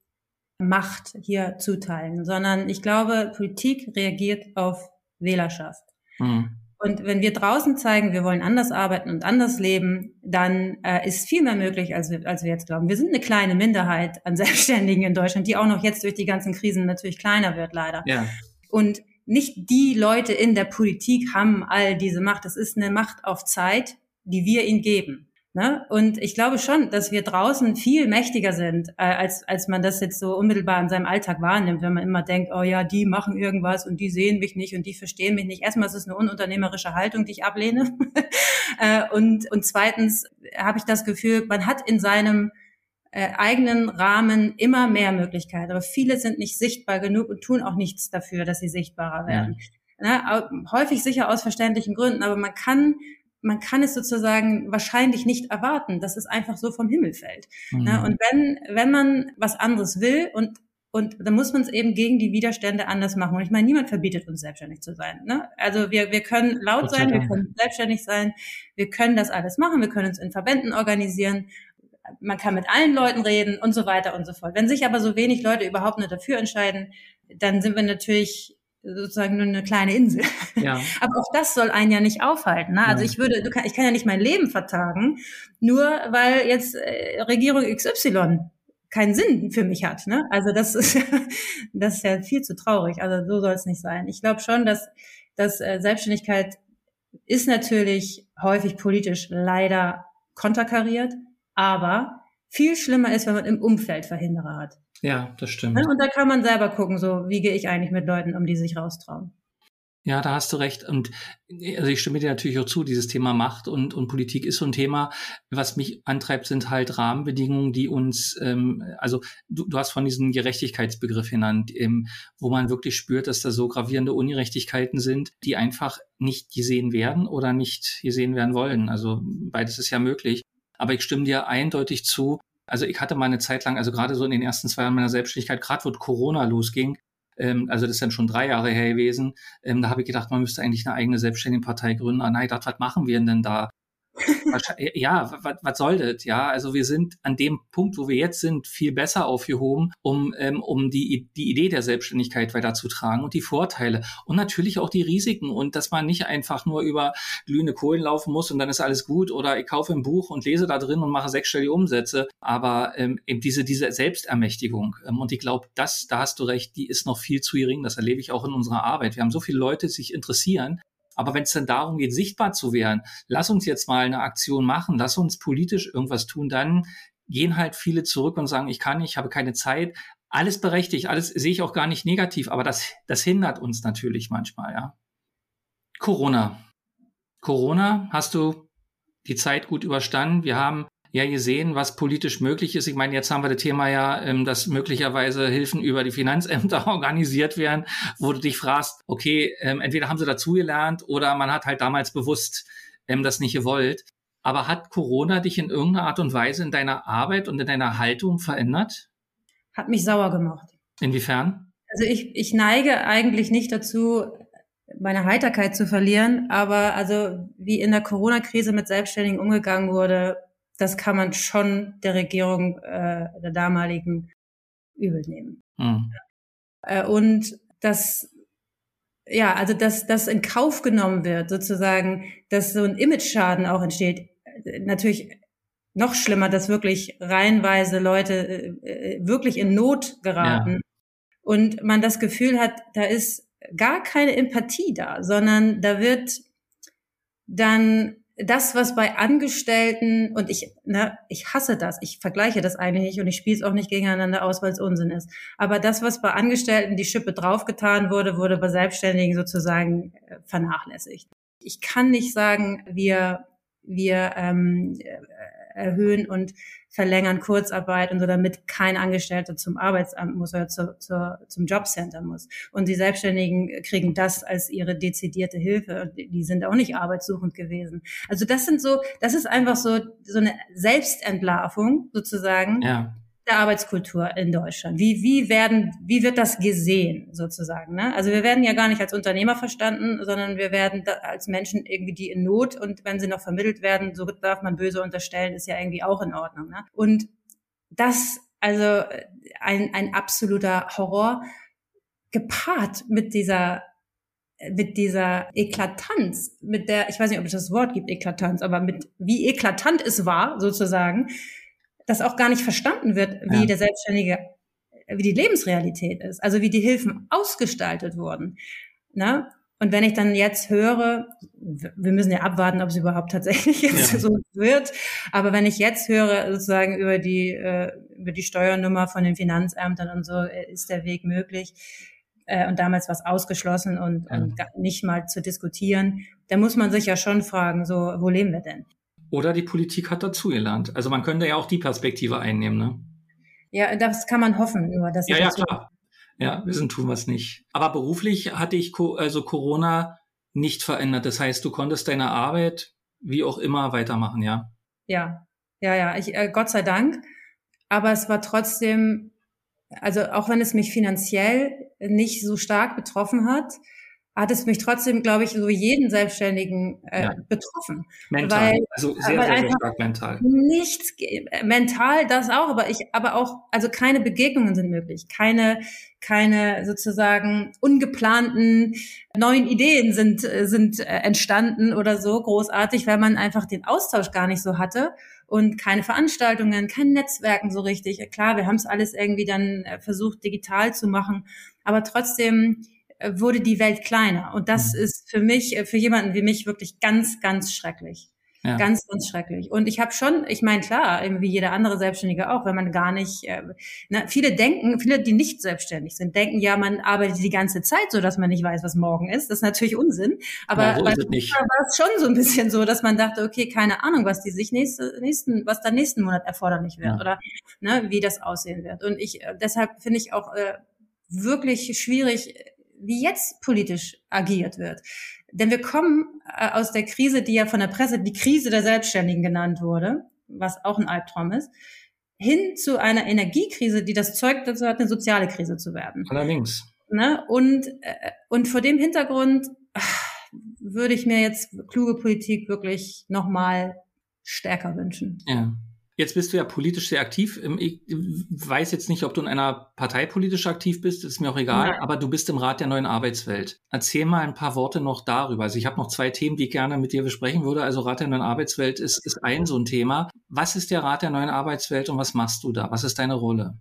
Macht hier zuteilen, sondern ich glaube, Politik reagiert auf Wählerschaft. Mhm. Und wenn wir draußen zeigen, wir wollen anders arbeiten und anders leben, dann äh, ist viel mehr möglich, als wir, als wir jetzt glauben. Wir sind eine kleine Minderheit an Selbstständigen in Deutschland, die auch noch jetzt durch die ganzen Krisen natürlich kleiner wird, leider. Ja. Und nicht die Leute in der Politik haben all diese Macht. Das ist eine Macht auf Zeit, die wir ihnen geben. Ne? Und ich glaube schon, dass wir draußen viel mächtiger sind, äh, als, als man das jetzt so unmittelbar in seinem Alltag wahrnimmt, wenn man immer denkt, oh ja, die machen irgendwas und die sehen mich nicht und die verstehen mich nicht. Erstmal ist es eine ununternehmerische Haltung, die ich ablehne. äh, und, und zweitens habe ich das Gefühl, man hat in seinem äh, eigenen Rahmen immer mehr Möglichkeiten, aber viele sind nicht sichtbar genug und tun auch nichts dafür, dass sie sichtbarer werden. Ja. Ne? Häufig sicher aus verständlichen Gründen, aber man kann man kann es sozusagen wahrscheinlich nicht erwarten, dass es einfach so vom Himmel fällt. Mhm. Ne? Und wenn, wenn man was anderes will und und dann muss man es eben gegen die Widerstände anders machen. Und ich meine, niemand verbietet uns selbstständig zu sein. Ne? Also wir, wir können laut sein, wir können selbstständig sein, wir können das alles machen, wir können uns in Verbänden organisieren, man kann mit allen Leuten reden und so weiter und so fort. Wenn sich aber so wenig Leute überhaupt nur dafür entscheiden, dann sind wir natürlich sozusagen nur eine kleine Insel. Ja. Aber auch das soll einen ja nicht aufhalten. Ne? Also ja. ich würde, kann, ich kann ja nicht mein Leben vertagen, nur weil jetzt äh, Regierung XY keinen Sinn für mich hat. Ne? Also das ist, das ist ja viel zu traurig. Also so soll es nicht sein. Ich glaube schon, dass, dass äh, Selbstständigkeit ist natürlich häufig politisch leider konterkariert, aber viel schlimmer ist, wenn man im Umfeld Verhinderer hat. Ja, das stimmt. Und da kann man selber gucken, so wie gehe ich eigentlich mit Leuten um, die sich raustrauen. Ja, da hast du recht. Und also ich stimme dir natürlich auch zu, dieses Thema Macht und, und Politik ist so ein Thema. Was mich antreibt, sind halt Rahmenbedingungen, die uns, ähm, also du, du hast von diesem Gerechtigkeitsbegriff genannt, ähm, wo man wirklich spürt, dass da so gravierende Ungerechtigkeiten sind, die einfach nicht gesehen werden oder nicht gesehen werden wollen. Also beides ist ja möglich. Aber ich stimme dir eindeutig zu, also ich hatte mal eine Zeit lang, also gerade so in den ersten zwei Jahren meiner Selbstständigkeit, gerade wo Corona losging, ähm, also das ist dann schon drei Jahre her gewesen, ähm, da habe ich gedacht, man müsste eigentlich eine eigene selbstständige Partei gründen. Ah, nein, ich dachte, was machen wir denn da? Ja, was, soll das? Ja, also wir sind an dem Punkt, wo wir jetzt sind, viel besser aufgehoben, um, ähm, um die, die Idee der Selbstständigkeit weiterzutragen und die Vorteile und natürlich auch die Risiken und dass man nicht einfach nur über glühende Kohlen laufen muss und dann ist alles gut oder ich kaufe ein Buch und lese da drin und mache sechsstellige Umsätze, aber ähm, eben diese, diese Selbstermächtigung ähm, und ich glaube, das, da hast du recht, die ist noch viel zu gering, das erlebe ich auch in unserer Arbeit. Wir haben so viele Leute, die sich interessieren, aber wenn es dann darum geht, sichtbar zu werden, lass uns jetzt mal eine Aktion machen, lass uns politisch irgendwas tun, dann gehen halt viele zurück und sagen, ich kann nicht, ich habe keine Zeit. Alles berechtigt, alles sehe ich auch gar nicht negativ, aber das, das hindert uns natürlich manchmal, ja. Corona. Corona, hast du die Zeit gut überstanden? Wir haben ja gesehen, was politisch möglich ist. Ich meine, jetzt haben wir das Thema ja, ähm, dass möglicherweise Hilfen über die Finanzämter organisiert werden, wo du dich fragst, okay, ähm, entweder haben sie dazugelernt oder man hat halt damals bewusst ähm, das nicht gewollt. Aber hat Corona dich in irgendeiner Art und Weise in deiner Arbeit und in deiner Haltung verändert? Hat mich sauer gemacht. Inwiefern? Also ich, ich neige eigentlich nicht dazu, meine Heiterkeit zu verlieren, aber also wie in der Corona-Krise mit Selbstständigen umgegangen wurde, das kann man schon der Regierung äh, der damaligen übel nehmen. Mhm. Äh, und das ja, also dass das in Kauf genommen wird, sozusagen, dass so ein Image-Schaden auch entsteht. Natürlich noch schlimmer, dass wirklich reihenweise Leute äh, äh, wirklich in Not geraten ja. und man das Gefühl hat, da ist gar keine Empathie da, sondern da wird dann das, was bei Angestellten, und ich, ne, ich hasse das, ich vergleiche das eigentlich nicht und ich spiele es auch nicht gegeneinander aus, weil es Unsinn ist. Aber das, was bei Angestellten die Schippe draufgetan wurde, wurde bei Selbstständigen sozusagen äh, vernachlässigt. Ich kann nicht sagen, wir, wir ähm, erhöhen und verlängern Kurzarbeit und so, damit kein Angestellter zum Arbeitsamt muss oder zu, zu, zum Jobcenter muss. Und die Selbstständigen kriegen das als ihre dezidierte Hilfe. Die sind auch nicht arbeitssuchend gewesen. Also das sind so, das ist einfach so, so eine Selbstentlarvung sozusagen. Ja der Arbeitskultur in Deutschland? Wie, wie werden, wie wird das gesehen sozusagen? Ne? Also wir werden ja gar nicht als Unternehmer verstanden, sondern wir werden als Menschen irgendwie die in Not und wenn sie noch vermittelt werden, so darf man böse unterstellen, ist ja irgendwie auch in Ordnung. Ne? Und das, also ein, ein absoluter Horror gepaart mit dieser mit dieser Eklatanz, mit der, ich weiß nicht, ob es das Wort gibt, Eklatanz, aber mit wie eklatant es war, sozusagen, dass auch gar nicht verstanden wird, wie ja. der Selbstständige, wie die Lebensrealität ist, also wie die Hilfen ausgestaltet wurden. Na? Und wenn ich dann jetzt höre, wir müssen ja abwarten, ob es überhaupt tatsächlich jetzt ja. so wird, aber wenn ich jetzt höre, sozusagen über die, äh, über die Steuernummer von den Finanzämtern und so, äh, ist der Weg möglich, äh, und damals was ausgeschlossen und, ja. und nicht mal zu diskutieren, da muss man sich ja schon fragen, so, wo leben wir denn? Oder die Politik hat dazugelernt. Also man könnte ja auch die Perspektive einnehmen, ne? Ja, das kann man hoffen, nur dass Ja, ja, klar. Ja, wissen tun wir es nicht. Aber beruflich hatte ich also Corona nicht verändert. Das heißt, du konntest deine Arbeit wie auch immer weitermachen, ja? Ja, ja, ja. Ich, äh, Gott sei Dank. Aber es war trotzdem, also auch wenn es mich finanziell nicht so stark betroffen hat, hat es mich trotzdem, glaube ich, so jeden Selbstständigen äh, ja. betroffen. Mental, weil, also sehr, sehr, sehr stark mental. Nichts, äh, mental das auch, aber ich, aber auch, also keine Begegnungen sind möglich, keine, keine sozusagen ungeplanten neuen Ideen sind, äh, sind äh, entstanden oder so großartig, weil man einfach den Austausch gar nicht so hatte und keine Veranstaltungen, kein Netzwerken so richtig. Klar, wir haben es alles irgendwie dann versucht, digital zu machen, aber trotzdem wurde die Welt kleiner. Und das mhm. ist für mich, äh, für jemanden wie mich wirklich ganz, ganz schrecklich. Ja. Ganz, ganz schrecklich. Und ich habe schon, ich meine, klar, wie jeder andere Selbstständige auch, wenn man gar nicht, äh, na, viele denken, viele, die nicht selbstständig sind, denken ja, man arbeitet die ganze Zeit so, dass man nicht weiß, was morgen ist. Das ist natürlich Unsinn. Aber ja, bei war es schon so ein bisschen so, dass man dachte, okay, keine Ahnung, was die sich nächste, nächsten, was dann nächsten Monat erforderlich wird ja. oder ne, wie das aussehen wird. Und ich, äh, deshalb finde ich auch äh, wirklich schwierig, wie jetzt politisch agiert wird. Denn wir kommen äh, aus der Krise, die ja von der Presse die Krise der Selbstständigen genannt wurde, was auch ein Albtraum ist, hin zu einer Energiekrise, die das Zeug dazu hat, eine soziale Krise zu werden. Allerdings. Ne? Und, äh, und vor dem Hintergrund ach, würde ich mir jetzt kluge Politik wirklich nochmal stärker wünschen. Ja. Jetzt bist du ja politisch sehr aktiv. Ich weiß jetzt nicht, ob du in einer Partei politisch aktiv bist, ist mir auch egal, ja. aber du bist im Rat der neuen Arbeitswelt. Erzähl mal ein paar Worte noch darüber. Also ich habe noch zwei Themen, die ich gerne mit dir besprechen würde. Also Rat der neuen Arbeitswelt ist, ist ein so ein Thema. Was ist der Rat der neuen Arbeitswelt und was machst du da? Was ist deine Rolle?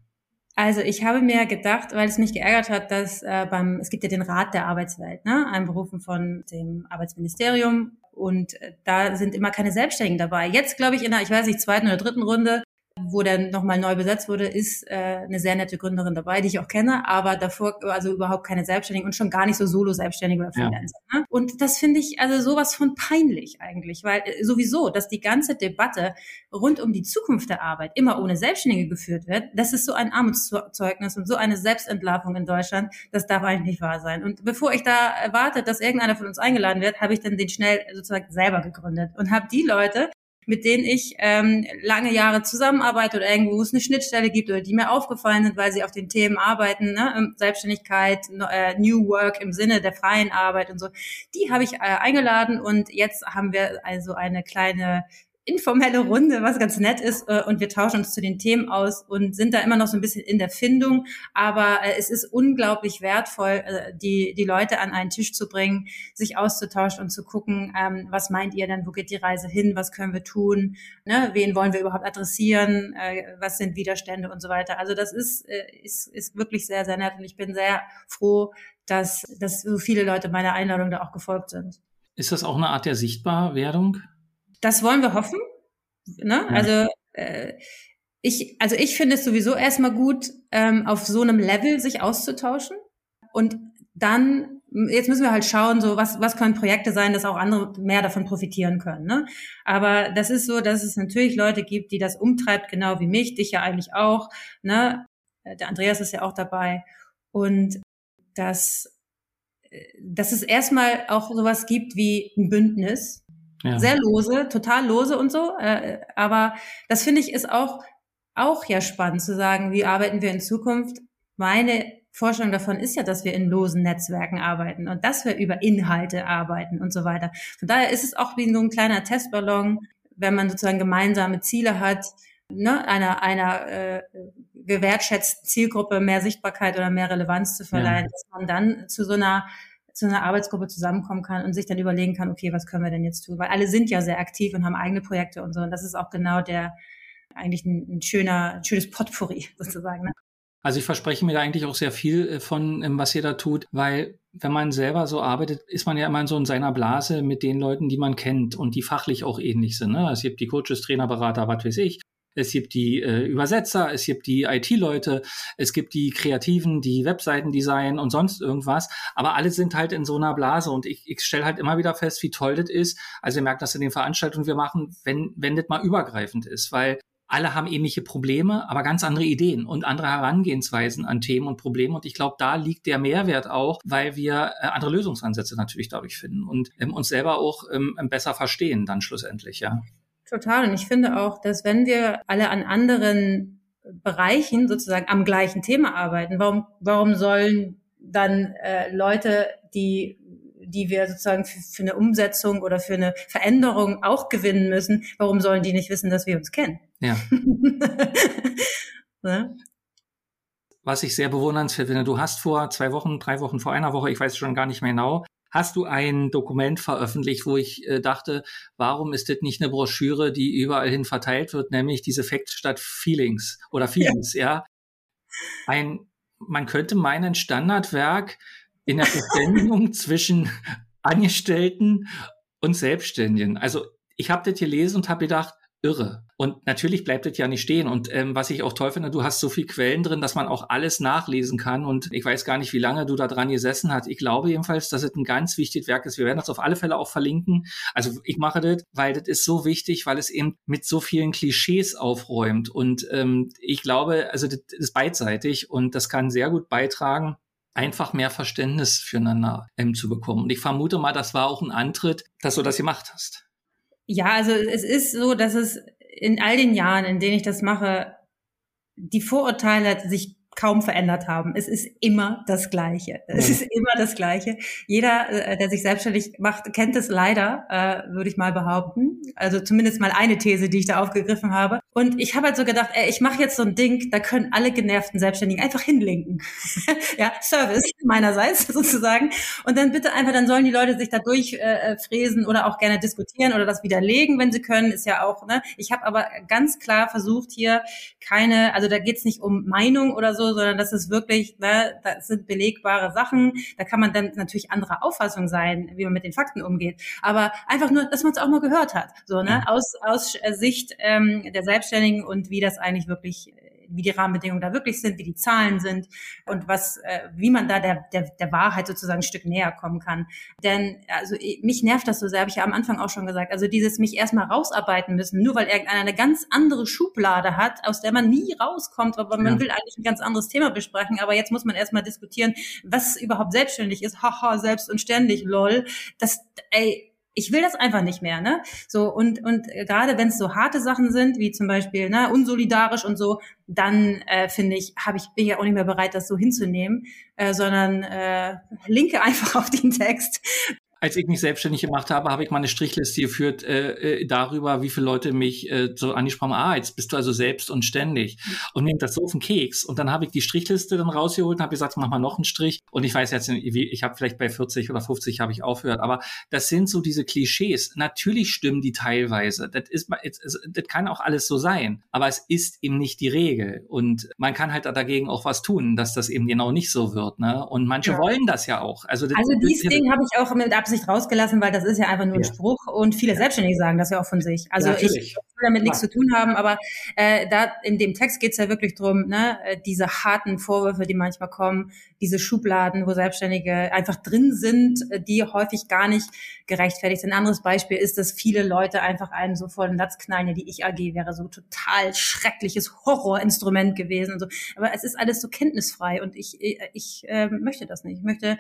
Also ich habe mir gedacht, weil es mich geärgert hat, dass äh, beim, es gibt ja den Rat der Arbeitswelt, ne, einberufen von dem Arbeitsministerium und äh, da sind immer keine Selbstständigen dabei. Jetzt glaube ich in der, ich weiß nicht, zweiten oder dritten Runde wo der nochmal neu besetzt wurde, ist äh, eine sehr nette Gründerin dabei, die ich auch kenne, aber davor also überhaupt keine Selbstständigen und schon gar nicht so Solo-Selbstständige oder Freelancer. Ja. Ne? Und das finde ich also sowas von peinlich eigentlich, weil äh, sowieso, dass die ganze Debatte rund um die Zukunft der Arbeit immer ohne Selbstständige geführt wird, das ist so ein Armutszeugnis und so eine Selbstentlarvung in Deutschland, das darf eigentlich nicht wahr sein. Und bevor ich da erwarte, dass irgendeiner von uns eingeladen wird, habe ich dann den schnell sozusagen selber gegründet und habe die Leute, mit denen ich ähm, lange Jahre zusammenarbeite oder irgendwo es eine Schnittstelle gibt oder die mir aufgefallen sind, weil sie auf den Themen arbeiten, ne? Ähm, Selbstständigkeit, äh, New Work im Sinne der freien Arbeit und so, die habe ich äh, eingeladen und jetzt haben wir also eine kleine informelle Runde, was ganz nett ist äh, und wir tauschen uns zu den Themen aus und sind da immer noch so ein bisschen in der Findung, aber äh, es ist unglaublich wertvoll, äh, die, die Leute an einen Tisch zu bringen, sich auszutauschen und zu gucken, ähm, was meint ihr denn, wo geht die Reise hin, was können wir tun, ne? wen wollen wir überhaupt adressieren, äh, was sind Widerstände und so weiter. Also das ist, äh, ist, ist wirklich sehr, sehr nett und ich bin sehr froh, dass, dass so viele Leute meiner Einladung da auch gefolgt sind. Ist das auch eine Art der Sichtbarwerdung? Das wollen wir hoffen. Ne? Also äh, ich, also ich finde es sowieso erstmal gut, ähm, auf so einem Level sich auszutauschen. Und dann, jetzt müssen wir halt schauen, so was, was können Projekte sein, dass auch andere mehr davon profitieren können. Ne? Aber das ist so, dass es natürlich Leute gibt, die das umtreibt, genau wie mich, dich ja eigentlich auch. Ne? Der Andreas ist ja auch dabei. Und dass, äh, dass es erstmal auch sowas gibt wie ein Bündnis, ja. Sehr lose, total lose und so. Äh, aber das finde ich ist auch, auch ja spannend zu sagen, wie arbeiten wir in Zukunft. Meine Vorstellung davon ist ja, dass wir in losen Netzwerken arbeiten und dass wir über Inhalte arbeiten und so weiter. Von daher ist es auch wie so ein kleiner Testballon, wenn man sozusagen gemeinsame Ziele hat, ne, einer, einer äh, gewertschätzten Zielgruppe mehr Sichtbarkeit oder mehr Relevanz zu verleihen, ja. dass man dann zu so einer zu einer Arbeitsgruppe zusammenkommen kann und sich dann überlegen kann, okay, was können wir denn jetzt tun? Weil alle sind ja sehr aktiv und haben eigene Projekte und so. Und das ist auch genau der, eigentlich ein, ein schöner, ein schönes Potpourri sozusagen. Ne? Also ich verspreche mir da eigentlich auch sehr viel äh, von, ähm, was ihr da tut, weil wenn man selber so arbeitet, ist man ja immer so in seiner Blase mit den Leuten, die man kennt und die fachlich auch ähnlich sind. Ne? Es gibt die Coaches, Trainer, Berater, was weiß ich es gibt die äh, Übersetzer, es gibt die IT-Leute, es gibt die Kreativen, die Webseiten designen und sonst irgendwas. Aber alle sind halt in so einer Blase und ich, ich stelle halt immer wieder fest, wie toll das ist. Also ihr merkt das in den Veranstaltungen, wir machen, wenn, wenn das mal übergreifend ist, weil alle haben ähnliche Probleme, aber ganz andere Ideen und andere Herangehensweisen an Themen und Probleme. Und ich glaube, da liegt der Mehrwert auch, weil wir äh, andere Lösungsansätze natürlich dadurch finden und ähm, uns selber auch ähm, besser verstehen dann schlussendlich, ja. Total. Und ich finde auch, dass wenn wir alle an anderen Bereichen sozusagen am gleichen Thema arbeiten, warum, warum sollen dann äh, Leute, die die wir sozusagen für, für, eine Umsetzung oder für eine Veränderung auch gewinnen müssen, warum sollen die nicht wissen, dass wir uns kennen? Ja. ne? Was ich sehr bewundernswert finde, du hast vor zwei Wochen, drei Wochen, vor einer Woche, ich weiß schon gar nicht mehr genau, hast du ein Dokument veröffentlicht, wo ich äh, dachte, warum ist das nicht eine Broschüre, die überall hin verteilt wird, nämlich diese Facts statt Feelings oder Feelings, ja. ja. Ein, man könnte meinen Standardwerk in der Verständigung zwischen Angestellten und Selbstständigen. Also ich habe das gelesen und habe gedacht, irre. Und natürlich bleibt es ja nicht stehen. Und ähm, was ich auch toll finde, du hast so viel Quellen drin, dass man auch alles nachlesen kann. Und ich weiß gar nicht, wie lange du da dran gesessen hast. Ich glaube jedenfalls, dass es ein ganz wichtiges Werk ist. Wir werden das auf alle Fälle auch verlinken. Also ich mache das, weil das ist so wichtig, weil es eben mit so vielen Klischees aufräumt. Und ähm, ich glaube, also das ist beidseitig und das kann sehr gut beitragen, einfach mehr Verständnis füreinander ähm, zu bekommen. Und ich vermute mal, das war auch ein Antritt, dass du das gemacht hast. Ja, also es ist so, dass es in all den Jahren, in denen ich das mache, die Vorurteile sich kaum verändert haben. Es ist immer das Gleiche. Es ist immer das Gleiche. Jeder, äh, der sich selbstständig macht, kennt es leider, äh, würde ich mal behaupten. Also zumindest mal eine These, die ich da aufgegriffen habe. Und ich habe halt so gedacht, ey, ich mache jetzt so ein Ding, da können alle genervten Selbstständigen einfach hinlinken. ja, Service meinerseits sozusagen. Und dann bitte einfach, dann sollen die Leute sich da durchfräsen äh, oder auch gerne diskutieren oder das widerlegen, wenn sie können. Ist ja auch, ne? Ich habe aber ganz klar versucht hier keine, also da geht's nicht um Meinung oder so, sondern das ist wirklich, ne, das sind belegbare Sachen. Da kann man dann natürlich anderer Auffassung sein, wie man mit den Fakten umgeht. Aber einfach nur, dass man es auch mal gehört hat, so ne, aus aus Sicht ähm, der Selbstständigen und wie das eigentlich wirklich wie die Rahmenbedingungen da wirklich sind, wie die Zahlen sind und was, äh, wie man da der, der, der Wahrheit sozusagen ein Stück näher kommen kann. Denn also mich nervt das so sehr, habe ich ja am Anfang auch schon gesagt. Also dieses mich erstmal rausarbeiten müssen, nur weil irgendeiner eine ganz andere Schublade hat, aus der man nie rauskommt, aber man ja. will eigentlich ein ganz anderes Thema besprechen. Aber jetzt muss man erstmal diskutieren, was überhaupt selbstständig ist. Haha, selbst und ständig, lol. Das, ey, ich will das einfach nicht mehr, ne? So und und gerade wenn es so harte Sachen sind, wie zum Beispiel ne, unsolidarisch und so, dann äh, finde ich, habe ich bin ja auch nicht mehr bereit, das so hinzunehmen, äh, sondern äh, linke einfach auf den Text als ich mich selbstständig gemacht habe, habe ich mal eine Strichliste geführt äh, äh, darüber, wie viele Leute mich äh, so angesprochen haben, ah, jetzt bist du also selbst und ständig. Und mir das so auf den Keks. Und dann habe ich die Strichliste dann rausgeholt und habe gesagt, mach mal noch einen Strich. Und ich weiß jetzt, ich habe vielleicht bei 40 oder 50 habe ich aufgehört. Aber das sind so diese Klischees. Natürlich stimmen die teilweise. Das, ist, das kann auch alles so sein. Aber es ist eben nicht die Regel. Und man kann halt dagegen auch was tun, dass das eben genau nicht so wird. Ne? Und manche ja. wollen das ja auch. Also, das, also dieses Ding habe ich auch mit Absicht rausgelassen, weil das ist ja einfach nur ein Spruch und viele Selbstständige sagen das ja auch von sich. Also ja, ich will damit nichts zu tun haben, aber äh, da in dem Text geht es ja wirklich drum, ne, äh, diese harten Vorwürfe, die manchmal kommen, diese Schubladen, wo Selbstständige einfach drin sind, äh, die häufig gar nicht gerechtfertigt sind. Ein anderes Beispiel ist, dass viele Leute einfach einen so vor den Latz knallen, ja, die Ich AG wäre so total schreckliches Horrorinstrument gewesen und so. Aber es ist alles so kenntnisfrei und ich, ich, ich äh, möchte das nicht. Ich möchte äh,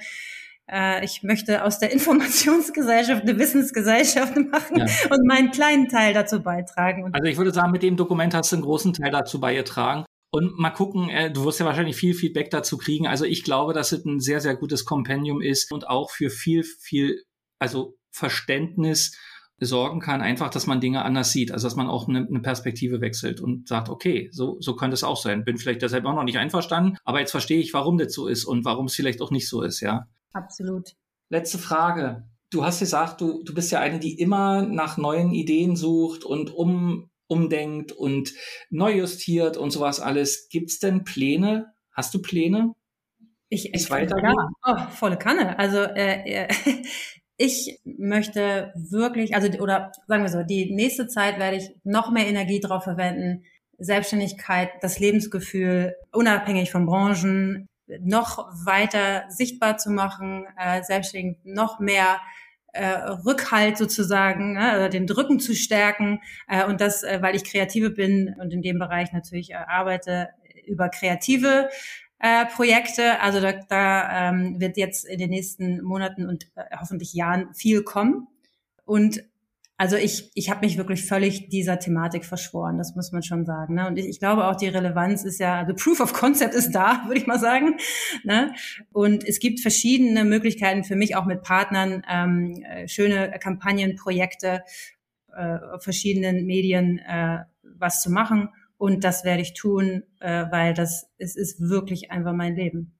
ich möchte aus der Informationsgesellschaft eine Wissensgesellschaft machen ja. und meinen kleinen Teil dazu beitragen. also ich würde sagen, mit dem Dokument hast du einen großen Teil dazu beigetragen. Und mal gucken, äh, du wirst ja wahrscheinlich viel Feedback dazu kriegen. Also ich glaube, dass es ein sehr, sehr gutes Kompendium ist und auch für viel, viel, also Verständnis sorgen kann, einfach, dass man Dinge anders sieht, also dass man auch eine, eine Perspektive wechselt und sagt, okay, so, so könnte es auch sein. Bin vielleicht deshalb auch noch nicht einverstanden, aber jetzt verstehe ich, warum das so ist und warum es vielleicht auch nicht so ist, ja. Absolut. Letzte Frage. Du hast gesagt, du, du bist ja eine, die immer nach neuen Ideen sucht und um, umdenkt und neu justiert und sowas alles. Gibt es denn Pläne? Hast du Pläne? Ich, ich weiter ja, oh, volle Kanne. Also äh, äh ich möchte wirklich, also oder sagen wir so, die nächste Zeit werde ich noch mehr Energie darauf verwenden, Selbstständigkeit, das Lebensgefühl, unabhängig von Branchen, noch weiter sichtbar zu machen, äh, selbstständig noch mehr äh, Rückhalt sozusagen, ne, den Drücken zu stärken äh, und das, äh, weil ich Kreative bin und in dem Bereich natürlich äh, arbeite über kreative äh, Projekte. Also da, da ähm, wird jetzt in den nächsten Monaten und äh, hoffentlich Jahren viel kommen. Und also ich, ich habe mich wirklich völlig dieser Thematik verschworen, das muss man schon sagen. Ne? Und ich, ich glaube auch, die Relevanz ist ja, also Proof of Concept ist da, würde ich mal sagen. Ne? Und es gibt verschiedene Möglichkeiten für mich auch mit Partnern, ähm, äh, schöne Kampagnenprojekte, äh, verschiedenen Medien äh, was zu machen. Und das werde ich tun, äh, weil das es ist wirklich einfach mein Leben.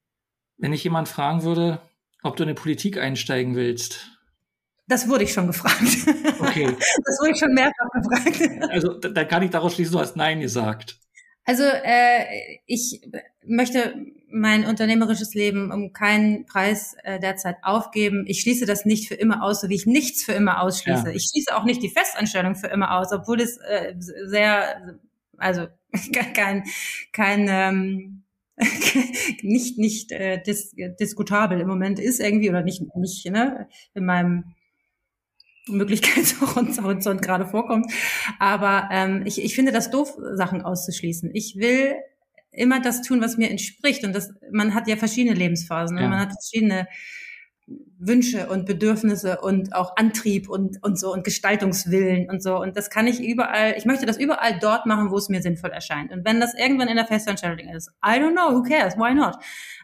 Wenn ich jemand fragen würde, ob du in die Politik einsteigen willst, das wurde ich schon gefragt. Okay. Das wurde ich schon mehrfach gefragt. Also da kann ich daraus schließen, du hast Nein gesagt. Also äh, ich möchte mein unternehmerisches Leben um keinen Preis äh, derzeit aufgeben. Ich schließe das nicht für immer aus, so wie ich nichts für immer ausschließe. Ja. Ich schließe auch nicht die Festanstellung für immer aus, obwohl es äh, sehr, also kein, kein ähm, nicht nicht äh, dis diskutabel im Moment ist irgendwie oder nicht nicht ne in meinem Möglichkeitshorizont gerade vorkommt. Aber ähm, ich, ich finde das doof, Sachen auszuschließen. Ich will immer das tun, was mir entspricht. Und das, man hat ja verschiedene Lebensphasen. Ja. Man hat verschiedene Wünsche und Bedürfnisse und auch Antrieb und, und so und Gestaltungswillen und so. Und das kann ich überall, ich möchte das überall dort machen, wo es mir sinnvoll erscheint. Und wenn das irgendwann in der Festanstellung ist, I don't know, who cares, why not?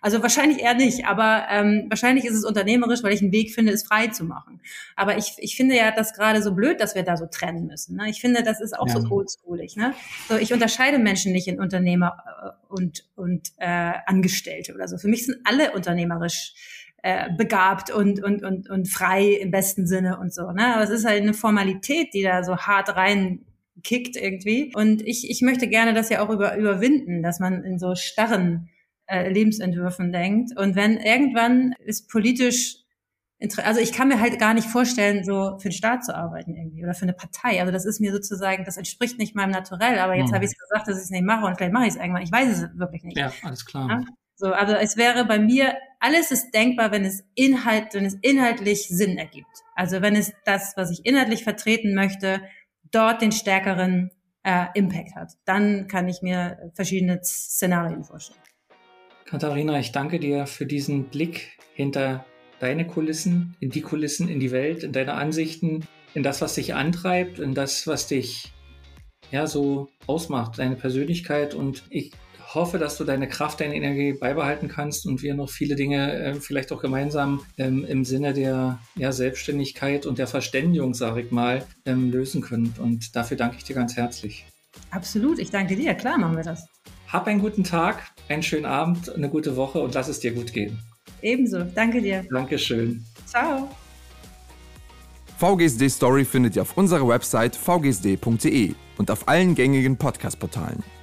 Also wahrscheinlich eher nicht, aber ähm, wahrscheinlich ist es unternehmerisch, weil ich einen Weg finde, es frei zu machen. Aber ich, ich finde ja das gerade so blöd, dass wir da so trennen müssen. Ne? Ich finde, das ist auch ja. so oldschoolig. Ne? So, ich unterscheide Menschen nicht in Unternehmer äh, und, und äh, Angestellte oder so. Für mich sind alle unternehmerisch äh, begabt und, und, und, und frei im besten Sinne und so. Ne? Aber es ist halt eine Formalität, die da so hart rein kickt irgendwie. Und ich, ich möchte gerne das ja auch über, überwinden, dass man in so starren äh, Lebensentwürfen denkt. Und wenn irgendwann ist politisch also ich kann mir halt gar nicht vorstellen, so für den Staat zu arbeiten irgendwie oder für eine Partei. Also das ist mir sozusagen, das entspricht nicht meinem Naturell. Aber jetzt mhm. habe ich gesagt, dass ich es nicht mache und vielleicht mache ich es irgendwann. Ich weiß es wirklich nicht. Ja, alles klar. Ja? So, also es wäre bei mir, alles ist denkbar, wenn es Inhalt, wenn es inhaltlich Sinn ergibt. Also wenn es das, was ich inhaltlich vertreten möchte, dort den stärkeren äh, Impact hat. Dann kann ich mir verschiedene Szenarien vorstellen. Katharina, ich danke dir für diesen Blick hinter deine Kulissen, in die Kulissen, in die Welt, in deine Ansichten, in das, was dich antreibt, in das, was dich ja so ausmacht, deine Persönlichkeit. Und ich hoffe, dass du deine Kraft, deine Energie beibehalten kannst und wir noch viele Dinge äh, vielleicht auch gemeinsam ähm, im Sinne der ja, Selbstständigkeit und der Verständigung, sage ich mal, ähm, lösen können. Und dafür danke ich dir ganz herzlich. Absolut, ich danke dir. Klar machen wir das. Hab einen guten Tag, einen schönen Abend, eine gute Woche und lass es dir gut gehen. Ebenso, danke dir. Dankeschön. Ciao. VGSD Story findet ihr auf unserer Website vgsd.de und auf allen gängigen Podcast-Portalen.